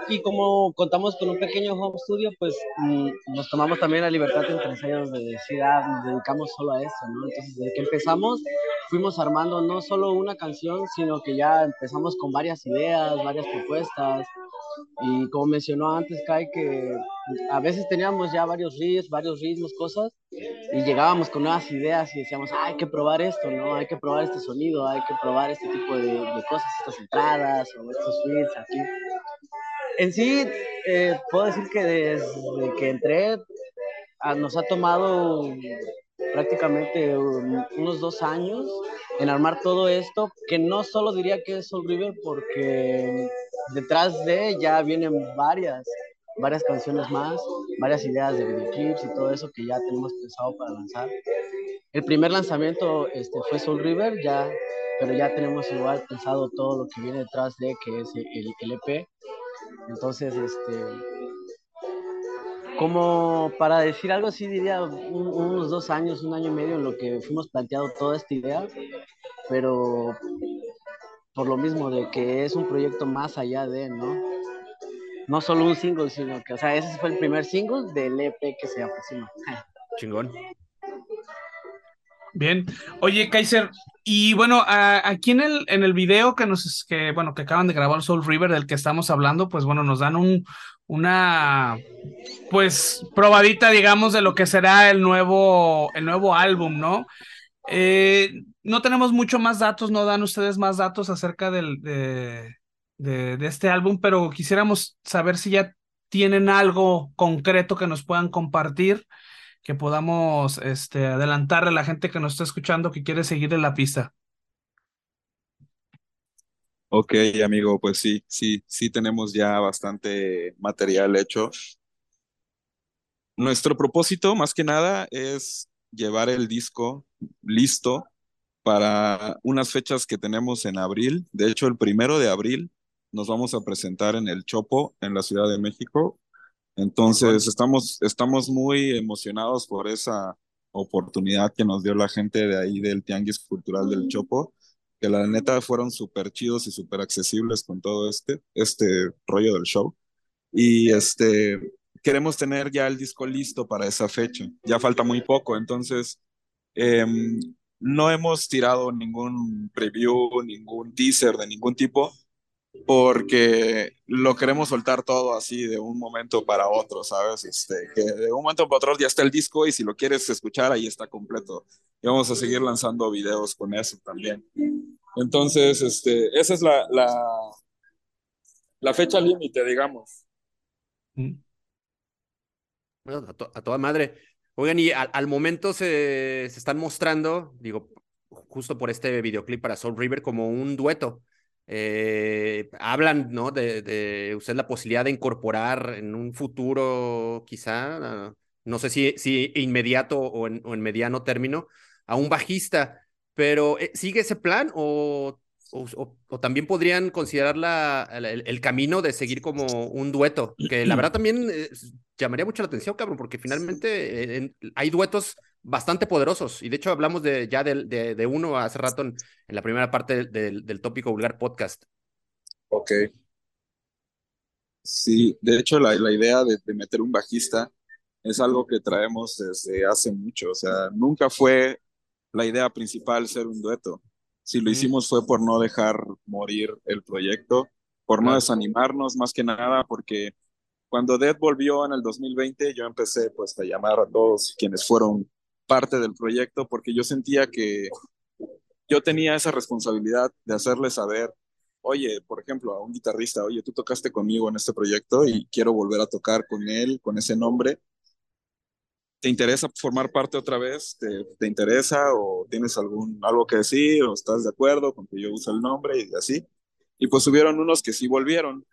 Y como contamos con un pequeño home studio, pues mm, nos tomamos también la libertad entre ensayos de decir, ah, nos dedicamos solo a eso, ¿no? Entonces, desde que empezamos, fuimos armando no solo una canción, sino que ya empezamos con varias ideas, varias propuestas. Y como mencionó antes Kai, que a veces teníamos ya varios riffs, varios ritmos, cosas, y llegábamos con nuevas ideas y decíamos, ah, hay que probar esto, ¿no? Hay que probar este sonido, hay que probar este tipo de, de cosas, estas entradas o estos riffs aquí. En sí, eh, puedo decir que desde que entré ah, nos ha tomado prácticamente unos dos años en armar todo esto, que no solo diría que es Soul River, porque detrás de ya vienen varias, varias canciones más, varias ideas de videoclips y todo eso que ya tenemos pensado para lanzar. El primer lanzamiento este, fue Soul River, ya, pero ya tenemos igual pensado todo lo que viene detrás de, que es el, el EP. Entonces, este, como para decir algo así, diría unos dos años, un año y medio en lo que fuimos planteado toda esta idea, pero por lo mismo de que es un proyecto más allá de, ¿no? No solo un single, sino que, o sea, ese fue el primer single del EP que se aproxima. [LAUGHS] Chingón. Bien. Oye, Kaiser, y bueno, aquí en el, en el video que nos, que, bueno, que acaban de grabar Soul River, del que estamos hablando, pues bueno, nos dan un, una, pues, probadita, digamos, de lo que será el nuevo, el nuevo álbum, ¿no? Eh, no tenemos mucho más datos, no dan ustedes más datos acerca del, de, de, este álbum, pero quisiéramos saber si ya tienen algo concreto que nos puedan compartir que podamos este, adelantarle a la gente que nos está escuchando que quiere seguir en la pista. Ok, amigo, pues sí, sí, sí tenemos ya bastante material hecho. Nuestro propósito, más que nada, es llevar el disco listo para unas fechas que tenemos en abril. De hecho, el primero de abril nos vamos a presentar en el Chopo, en la Ciudad de México, entonces, estamos, estamos muy emocionados por esa oportunidad que nos dio la gente de ahí del Tianguis Cultural del Chopo, que la neta fueron súper chidos y súper accesibles con todo este, este rollo del show. Y este, queremos tener ya el disco listo para esa fecha. Ya falta muy poco, entonces em, no hemos tirado ningún preview, ningún teaser de ningún tipo, porque lo queremos soltar todo así de un momento para otro, ¿sabes? Este, que de un momento para otro ya está el disco y si lo quieres escuchar ahí está completo. Y vamos a seguir lanzando videos con eso también. Entonces, este, esa es la, la, fecha límite, digamos. Bueno, a, toda madre. Oigan, y al, momento se, se, están mostrando, digo, justo por este videoclip para Soul River, como un dueto. Eh, hablan, ¿no? De, de, usted la posibilidad de incorporar en un futuro, quizá, no sé si, si inmediato o en, o en mediano término, a un bajista. Pero, eh, ¿sigue ese plan o o, también podrían considerar la, el, camino de seguir como un dueto, que la [CLEARS THROAT] verdad también llamaría mucho la atención, cabrón, porque finalmente eh, hay duetos bastante poderosos, y de hecho hablamos de, ya de, de, uno hace rato en, la primera parte del, del, tópico vulgar podcast. Ok. Sí, de hecho la, la idea de, de meter un bajista es algo que traemos desde hace mucho, o sea, nunca fue la idea principal ser un dueto si lo hicimos fue por no dejar morir el proyecto, por no desanimarnos más que nada, porque cuando Dead volvió en el 2020, yo empecé pues a llamar a todos quienes fueron parte del proyecto, porque yo sentía que yo tenía esa responsabilidad de hacerle saber, oye, por ejemplo, a un guitarrista, oye, tú tocaste conmigo en este proyecto y quiero volver a tocar con él, con ese nombre, ¿Te interesa formar parte otra vez? ¿Te, ¿Te, interesa o tienes algún, algo que decir o estás de acuerdo con que yo use el nombre y así? Y pues hubieron unos que sí volvieron.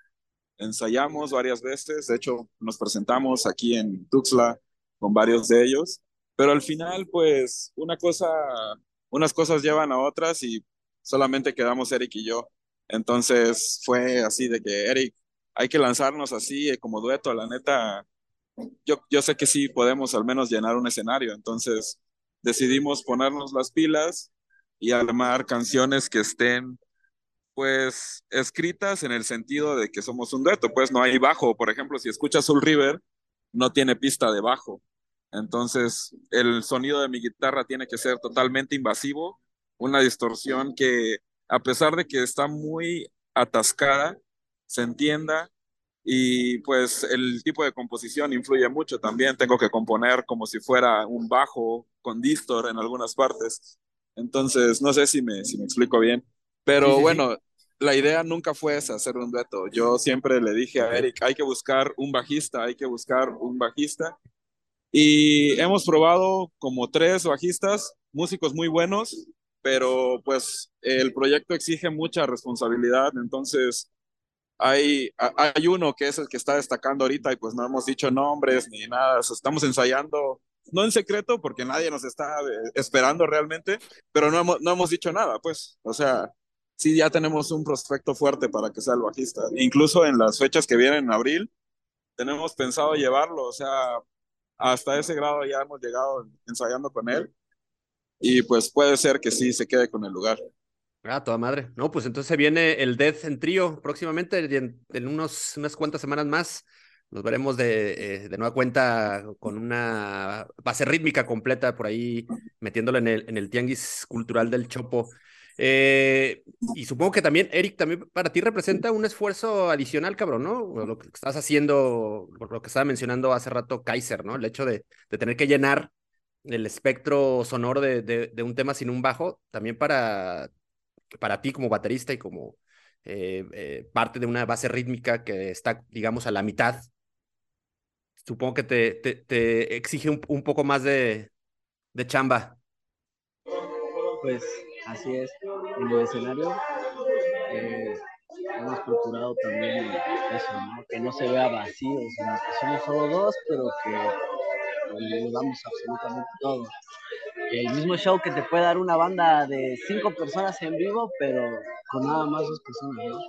Ensayamos varias veces, de hecho nos presentamos aquí en Tuxtla con varios de ellos, pero al final pues una cosa, unas cosas llevan a otras y solamente quedamos Eric y yo. Entonces fue así de que Eric, hay que lanzarnos así como dueto, la neta, yo, yo sé que sí podemos al menos llenar un escenario, entonces decidimos ponernos las pilas y armar canciones que estén pues escritas en el sentido de que somos un dueto, pues no hay bajo, por ejemplo, si escuchas Soul River, no tiene pista de bajo, entonces el sonido de mi guitarra tiene que ser totalmente invasivo, una distorsión que a pesar de que está muy atascada, se entienda y pues el tipo de composición influye mucho también. Tengo que componer como si fuera un bajo con distor en algunas partes. Entonces, no sé si me, si me explico bien. Pero bueno, la idea nunca fue esa, hacer un dueto. Yo siempre le dije a Eric, hay que buscar un bajista, hay que buscar un bajista. Y hemos probado como tres bajistas, músicos muy buenos, pero pues el proyecto exige mucha responsabilidad, entonces hay, hay uno que es el que está destacando ahorita y pues no hemos dicho nombres ni nada, estamos ensayando, no en secreto porque nadie nos está eh, esperando realmente, pero no hemos, no hemos dicho nada, pues, o sea, sí ya tenemos un prospecto fuerte para que sea el bajista, incluso en las fechas que vienen en abril, tenemos pensado llevarlo, o sea, hasta ese grado ya hemos llegado ensayando con él y pues puede ser que sí se quede con el lugar. Ah, toda madre. No, pues entonces viene el Death en trío próximamente, en, en unos, unas cuantas semanas más. Nos veremos de, eh, de nueva cuenta con una base rítmica completa por ahí, metiéndola en el, en el tianguis cultural del Chopo. Eh, y supongo que también, Eric, también para ti representa un esfuerzo adicional, cabrón, ¿no? Lo que estás haciendo, lo que estaba mencionando hace rato Kaiser, ¿no? El hecho de, de tener que llenar el espectro sonoro de, de, un tema sin un bajo, también para para ti como baterista y como eh, eh, parte de una base rítmica que está, digamos, a la mitad, supongo que te, te, exige un, un, poco más de, de chamba. Pues así es. En el escenario eh, hemos procurado también eso, ¿no? que no se vea vacío, sino que somos solo dos, pero que le damos absolutamente todo el mismo show que te puede dar una banda de cinco personas en vivo, pero con nada más dos personas, ¿no?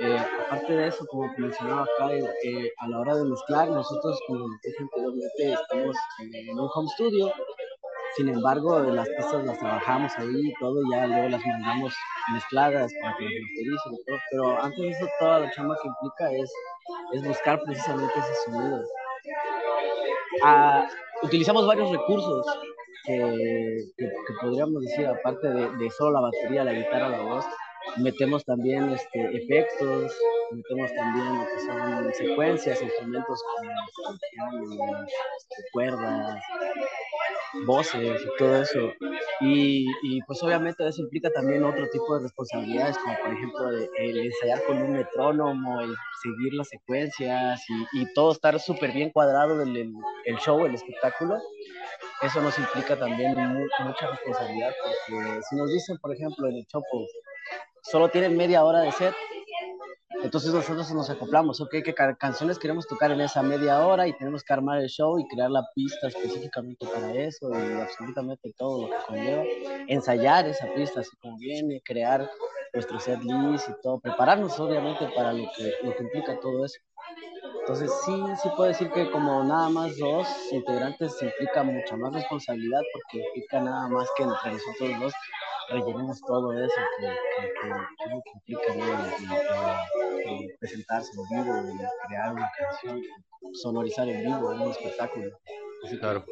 Eh, aparte de eso, como mencionaba acá, eh, a la hora de mezclar, nosotros, como dije anteriormente, estamos en un home studio, sin embargo, las pistas las trabajamos ahí y todo, ya luego las mandamos mezcladas para que las mastericen y todo, pero antes de eso, toda la chamba que implica es, es buscar precisamente ese sonido. Ah, utilizamos varios recursos que, podríamos decir, aparte de, solo la batería, la guitarra, la voz, metemos también este, efectos, metemos también lo que son secuencias, instrumentos como cuerdas, voces y todo eso. Y, y, pues obviamente eso implica también otro tipo de responsabilidades, como por ejemplo el, ensayar con un metrónomo, el seguir las secuencias y, y todo estar súper bien cuadrado en el, el, show, el espectáculo. Eso nos implica también mucha responsabilidad, porque si nos dicen, por ejemplo, en el Chopo, solo tienen media hora de set, entonces nosotros nos acoplamos, ok, qué canciones queremos tocar en esa media hora y tenemos que armar el show y crear la pista específicamente para eso y absolutamente todo lo que conlleva. Ensayar esa pista así como viene, crear nuestro set list y todo, prepararnos obviamente para lo que, lo que implica todo eso. Entonces sí, sí puedo decir que como nada más dos integrantes implica mucha más responsabilidad porque implica nada más que entre nosotros dos rellenemos todo eso que, que, implica presentarse en vivo, crear una canción, sonorizar en vivo, en un espectáculo. claro.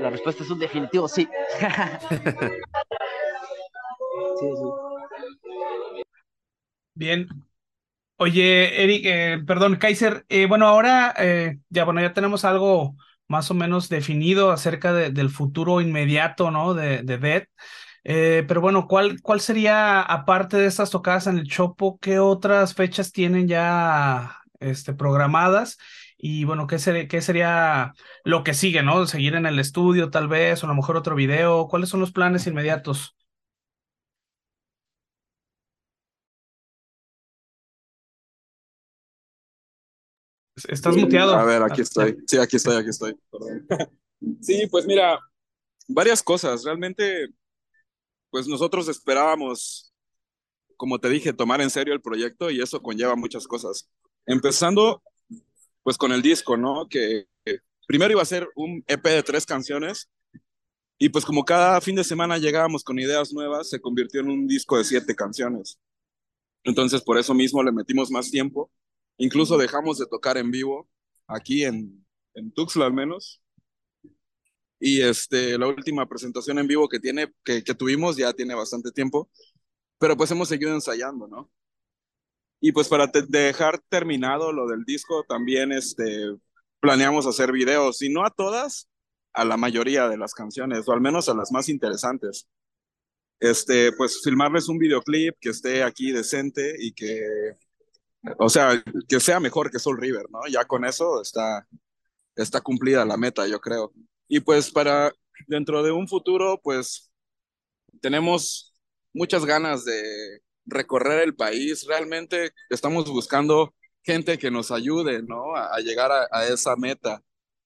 La respuesta es un definitivo sí. [LAUGHS] sí, sí. Bien. Oye, Eric, eh, perdón, Kaiser, eh, bueno, ahora eh, ya, bueno, ya tenemos algo más o menos definido acerca del futuro inmediato, ¿no? De, de Dead. Eh, pero bueno, ¿cuál, ¿cuál sería, aparte de estas tocadas en el Chopo, qué otras fechas tienen ya este, programadas? Y bueno, ¿qué, ¿qué sería lo que sigue, ¿no? Seguir en el estudio tal vez, o a lo mejor otro video. ¿Cuáles son los planes inmediatos? Estás muteado. A ver, aquí estoy. Sí, aquí estoy, aquí estoy. [LAUGHS] Sí, pues mira, varias cosas. Realmente, pues nosotros esperábamos, como te dije, tomar en serio el proyecto y eso conlleva muchas cosas. Empezando, pues con el disco, ¿no? Que primero iba a ser un EP de tres canciones y pues como cada fin de semana llegábamos con ideas nuevas, se convirtió en un disco de siete canciones. Entonces, por eso mismo le metimos más tiempo Incluso dejamos de tocar en vivo, aquí en, en Tuxtla al menos. Y este, la última presentación en vivo que, tiene, que, que tuvimos ya tiene bastante tiempo, pero pues hemos seguido ensayando, ¿no? Y pues para dejar terminado lo del disco, también este, planeamos hacer videos, y no a todas, a la mayoría de las canciones, o al menos a las más interesantes. Este, pues filmarles un videoclip que esté aquí decente y que o sea, que sea mejor que Soul River, ¿no? Ya con eso está, está cumplida la meta, yo creo. Y pues para dentro de un futuro, pues tenemos muchas ganas de recorrer el país. Realmente estamos buscando gente que nos ayude, ¿no? A, llegar a, esa meta,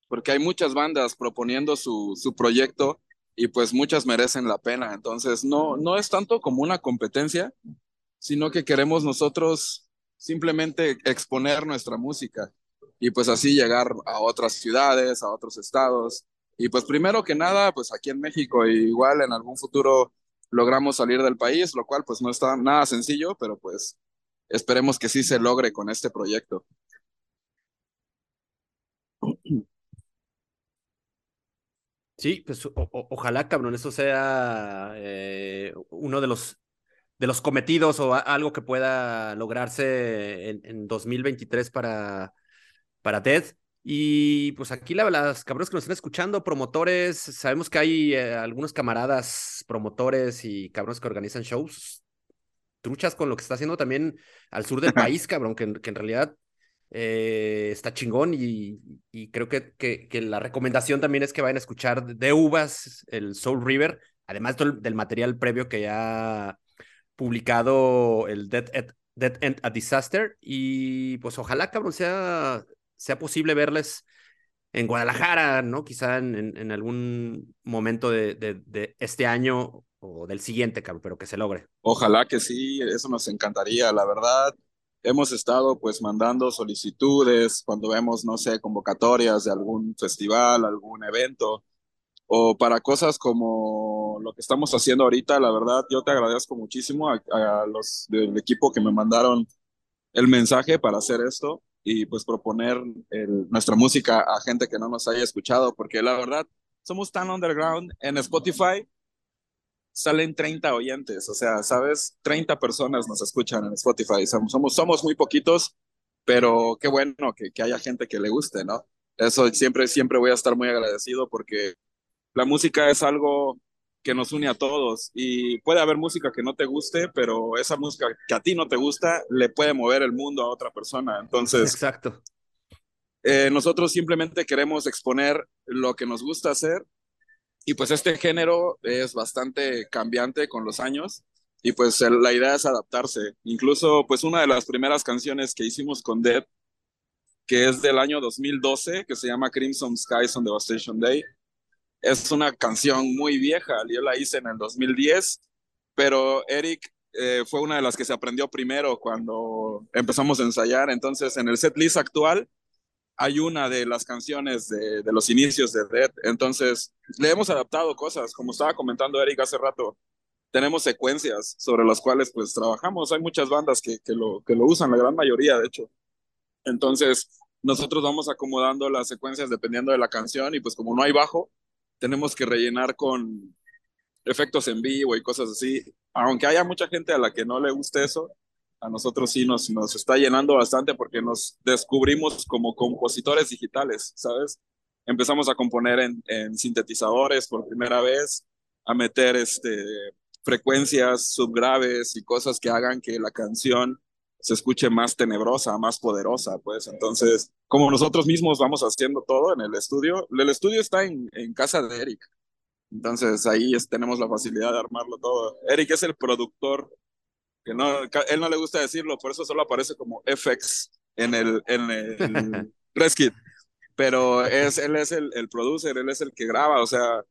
porque hay muchas bandas proponiendo su, su proyecto y pues muchas merecen la pena. Entonces, no, no es tanto como una competencia, sino que queremos nosotros simplemente exponer nuestra música y pues así llegar a otras ciudades, a otros estados. Y pues primero que nada, pues aquí en México, igual en algún futuro logramos salir del país, lo cual pues no está nada sencillo, pero pues esperemos que sí se logre con este proyecto. Sí, pues ojalá, cabrón, eso sea eh, uno de los de los cometidos o algo que pueda lograrse en, 2023 para, para TED. Y pues aquí la, las cabrones que nos están escuchando, promotores, sabemos que hay eh, algunos camaradas promotores y cabrones que organizan shows, truchas con lo que está haciendo también al sur del [LAUGHS] país, cabrón, que, en realidad eh, está chingón y, creo que, que, la recomendación también es que vayan a escuchar de uvas el Soul River, además del material previo que ya publicado el Dead, End a Disaster y pues ojalá, cabrón, sea, sea posible verles en Guadalajara, ¿no? Quizá en, en, algún momento de, de, este año o del siguiente, cabrón, pero que se logre. Ojalá que sí, eso nos encantaría, la verdad. Hemos estado pues mandando solicitudes cuando vemos, no sé, convocatorias de algún festival, algún evento o para cosas como lo que estamos haciendo ahorita, la verdad, yo te agradezco muchísimo a, los del equipo que me mandaron el mensaje para hacer esto y pues proponer nuestra música a gente que no nos haya escuchado, porque la verdad, somos tan underground en Spotify. Salen 30 oyentes, o sea, ¿sabes? 30 personas nos escuchan en Spotify. Somos, somos muy poquitos, pero qué bueno que, que haya gente que le guste, ¿no? Eso siempre, siempre voy a estar muy agradecido porque La música es algo que nos une a todos y puede haber música que no te guste, pero esa música que a ti no te gusta le puede mover el mundo a otra persona. Entonces, exacto. Eh, nosotros simplemente queremos exponer lo que nos gusta hacer y pues este género es bastante cambiante con los años y pues la idea es adaptarse. Incluso pues una de las primeras canciones que hicimos con Dead, que es del año 2012, que se llama Crimson Skies on Devastation Day, es una canción muy vieja, yo la hice en el 2010, pero Eric eh, fue una de las que se aprendió primero cuando empezamos a ensayar, entonces en el set list actual hay una de las canciones de, de los inicios de Dead, entonces le hemos adaptado cosas, como estaba comentando Eric hace rato, tenemos secuencias sobre las cuales pues trabajamos, hay muchas bandas que, que, lo, que lo usan, la gran mayoría de hecho, entonces nosotros vamos acomodando las secuencias dependiendo de la canción y pues como no hay bajo, tenemos que rellenar con efectos en vivo y cosas así. Aunque haya mucha gente a la que no le guste eso, a nosotros sí nos, nos está llenando bastante porque nos descubrimos como compositores digitales, ¿sabes? Empezamos a componer en, sintetizadores por primera vez, a meter este, frecuencias subgraves y cosas que hagan que la canción se escuche más tenebrosa, más poderosa, pues. Entonces, como nosotros mismos vamos haciendo todo en el estudio, el estudio está en, en casa de Eric. Entonces, ahí tenemos la facilidad de armarlo todo. Eric es el productor, que no, él no le gusta decirlo, por eso solo aparece como FX en el, en el [LAUGHS] Reskit. Pero es, él es el, el producer, él es el que graba, o sea,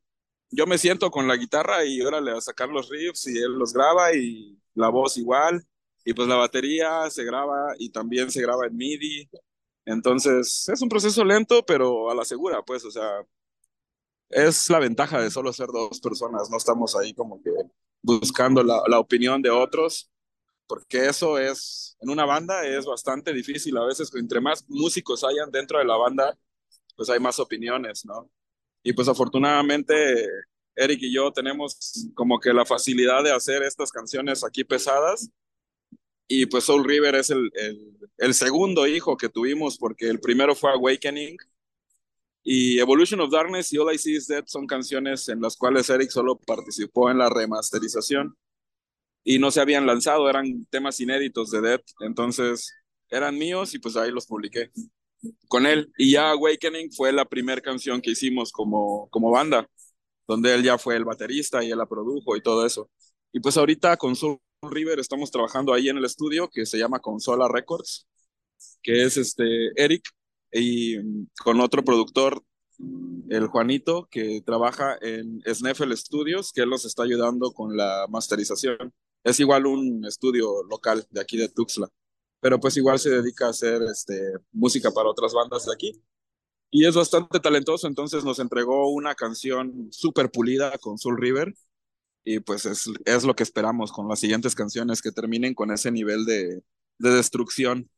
yo me siento con la guitarra y órale a sacar los riffs y él los graba y la voz igual y pues la batería se graba y también se graba en MIDI. Entonces, es un proceso lento, pero a la segura, pues, o sea, es la ventaja de solo ser dos personas, no estamos ahí como que buscando la, la opinión de otros, porque eso es, en una banda es bastante difícil, a veces entre más músicos hayan dentro de la banda, pues hay más opiniones, ¿no? Y pues afortunadamente Eric y yo tenemos como que la facilidad de hacer estas canciones aquí pesadas y pues Soul River es el, el, segundo hijo que tuvimos porque el primero fue Awakening y Evolution of Darkness y All I See Is Dead son canciones en las cuales Eric solo participó en la remasterización y no se habían lanzado, eran temas inéditos de Dead, entonces eran míos y pues ahí los publiqué con él. Y ya Awakening fue la primera canción que hicimos como, como banda, donde él ya fue el baterista y él la produjo y todo eso. Y pues ahorita con Soul River estamos trabajando ahí en el estudio que se llama Consola Records, que es este Eric y con otro productor, el Juanito, que trabaja en Sneffel Studios, que él nos está ayudando con la masterización. Es igual un estudio local de aquí de Tuxtla, pero pues igual se dedica a hacer este, música para otras bandas de aquí. Y es bastante talentoso, entonces nos entregó una canción súper pulida con Soul River, y pues es, es, lo que esperamos con las siguientes canciones que terminen con ese nivel de, de destrucción.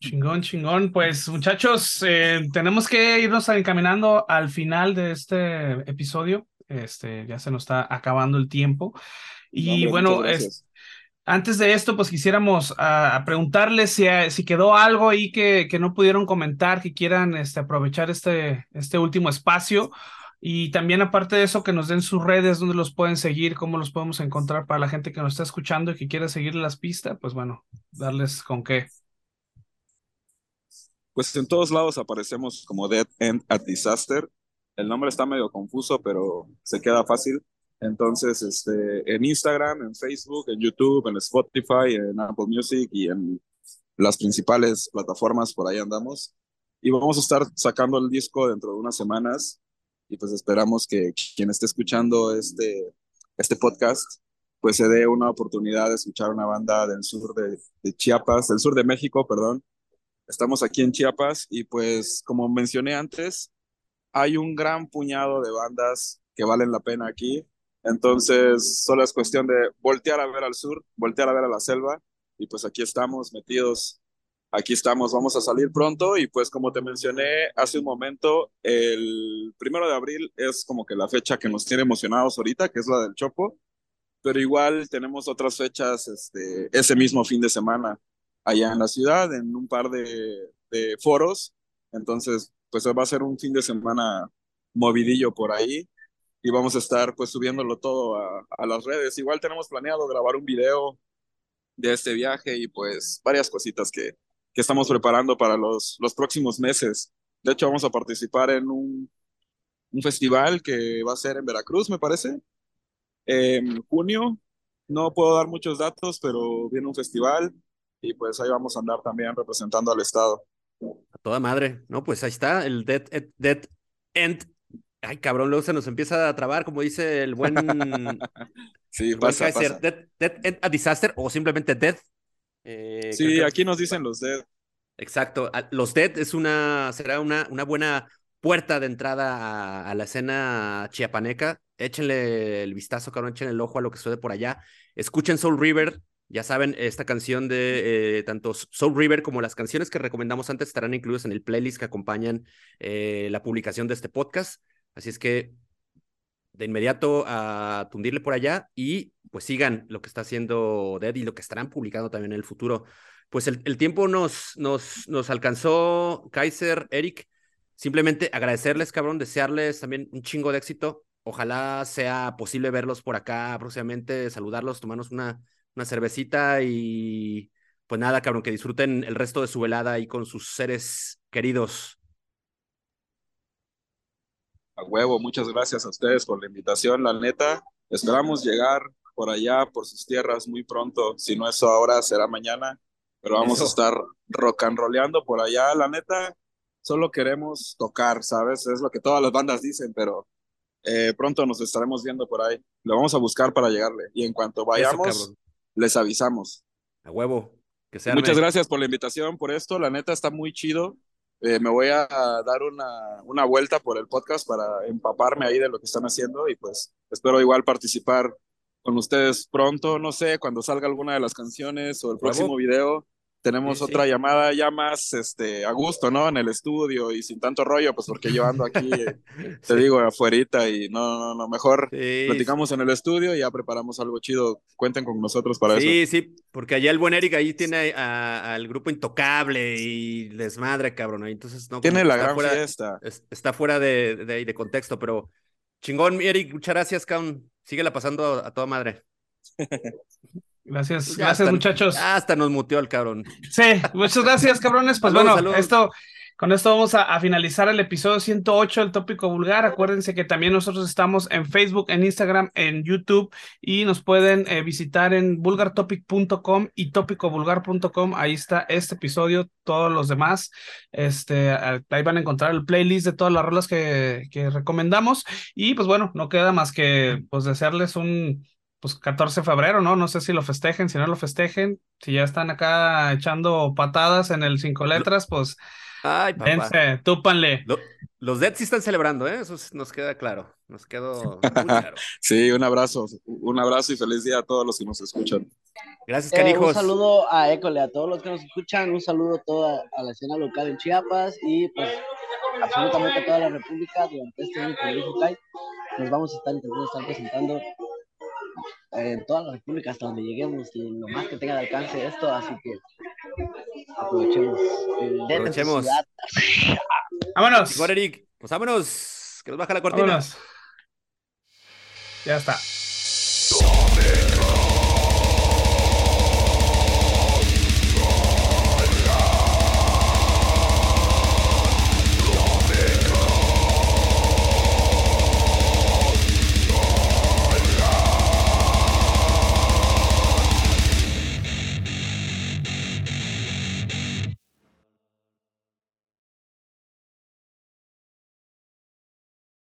Chingón, chingón. Pues muchachos, eh, tenemos que irnos encaminando al final de este episodio. Este, ya se nos está acabando el tiempo. Y bueno, es, antes de esto, pues quisiéramos ah, preguntarles si, si quedó algo ahí que, que no pudieron comentar, que quieran este, aprovechar este, este último espacio y también aparte de eso, que nos den sus redes, donde los pueden seguir, cómo los podemos encontrar para la gente que nos está escuchando y que quiere seguir las pistas, pues bueno, darles con qué. Pues en todos lados aparecemos como Dead End at Disaster. El nombre está medio confuso, pero se queda fácil. Entonces, este, en Instagram, en Facebook, en YouTube, en Spotify, en Apple Music y en las principales plataformas, por ahí andamos. Y vamos a estar sacando el disco dentro de unas semanas y pues esperamos que quien esté escuchando este, este podcast pues se dé una oportunidad de escuchar una banda del sur de, de Chiapas, del sur de México, perdón. Estamos aquí en Chiapas y pues como mencioné antes, hay un gran puñado de bandas que valen la pena aquí. Entonces, solo es cuestión de voltear a ver al sur, voltear a ver a la selva y pues aquí estamos metidos aquí estamos, vamos a salir pronto. Y pues como te mencioné hace un momento, el primero de abril es como que la fecha que nos tiene emocionados ahorita, que es la del Chopo, pero igual tenemos otras fechas este, ese mismo fin de semana allá en la ciudad, en un par de, de foros, entonces pues va a ser un fin de semana movidillo por ahí. Y vamos a estar pues subiéndolo todo a, a las redes. Igual tenemos planeado grabar un video de este viaje y pues varias cositas que, que estamos preparando para los, los próximos meses. De hecho, vamos a participar en un, un festival que va a ser en Veracruz, me parece, en junio. No puedo dar muchos datos, pero viene un festival y pues ahí vamos a andar también representando al Estado. A toda madre, ¿no? Pues ahí está, el Dead, Dead End. Ay, cabrón, luego se nos empieza a trabar, como dice el buen. [LAUGHS] sí, pasa, pasa. Dead, End a Disaster o simplemente Dead. Eh, sí, aquí nos dicen los Dead. Exacto, los Dead es una, será una, una buena puerta de entrada a, la escena chiapaneca. Échenle el vistazo, cabrón, échenle el ojo a lo que sucede por allá. Escuchen Soul River, ya saben, esta canción de eh, tanto Soul River como las canciones que recomendamos antes estarán incluidas en el playlist que acompañan eh, la publicación de este podcast. Así es que de inmediato a tundirle por allá y pues sigan lo que está haciendo Dead y lo que estarán publicando también en el futuro. Pues el, tiempo nos, nos, nos alcanzó, Kaiser, Eric. Simplemente agradecerles, cabrón, desearles también un chingo de éxito. Ojalá sea posible verlos por acá próximamente, saludarlos, tomarnos una, una cervecita y pues nada, cabrón, que disfruten el resto de su velada ahí con sus seres queridos. A huevo, muchas gracias a ustedes por la invitación, la neta. Esperamos llegar por allá, por sus tierras muy pronto. Si no es ahora, será mañana. Pero vamos a estar rock and rollando por allá, la neta. Solo queremos tocar, ¿sabes? Es lo que todas las bandas dicen, pero eh, pronto nos estaremos viendo por ahí. Lo vamos a buscar para llegarle. Y en cuanto vayamos, les avisamos. A huevo. Que sea Muchas gracias por la invitación, por esto. La neta está muy chido. Eh, me voy a dar una, una vuelta por el podcast para empaparme ahí de lo que están haciendo y pues espero igual participar con ustedes pronto, no sé, cuando salga alguna de las canciones o el próximo video tenemos otra llamada ya más este, a gusto, ¿no? En el estudio y sin tanto rollo, pues porque yo ando aquí, [LAUGHS] eh, te digo, afuerita y no, no, no, mejor platicamos en el estudio y ya preparamos algo chido. Cuenten con nosotros para eso. Sí, sí, porque allá el buen Eric ahí tiene al grupo Intocable y desmadre, cabrón. Entonces, no. Tiene la gran fiesta. está fuera de, de, de, contexto, pero chingón, Eric, muchas gracias, cabrón. Síguela pasando a toda madre. [LAUGHS] Gracias, gracias muchachos. Hasta nos muteó el cabrón. Sí, muchas gracias, cabrones. Pues bueno, esto, con esto vamos a, finalizar el episodio 108 del tópico vulgar. Acuérdense que también nosotros estamos en Facebook, en Instagram, en YouTube y nos pueden eh, visitar en vulgartopic.com y tópicovulgar.com. Ahí está este episodio, todos los demás. Este, ahí van a encontrar el playlist de todas las rolas que, que recomendamos. Y pues bueno, no queda más que pues desearles un pues 14 de febrero, ¿no? No sé si lo festejen, si no lo festejen, si ya están acá echando patadas en el cinco letras, pues Ay, papá. Dense, túpanle. los Dead sí están celebrando, ¿eh? Eso nos queda claro. Nos quedó muy [LAUGHS] claro. sí, un abrazo. Un abrazo y feliz día a todos los que nos escuchan. Gracias, canijos. un saludo a École, a todos los que nos escuchan. Un saludo a toda a la escena local en Chiapas y pues absolutamente a toda la República durante este año que Nos vamos a estar intentando estar presentando en toda la República hasta donde lleguemos y lo más que tenga de alcance esto, así que aprovechemos. Aprovechemos. [LAUGHS] Vámonos. Eric, pues vámonos, que nos baja la cortina. Ya está.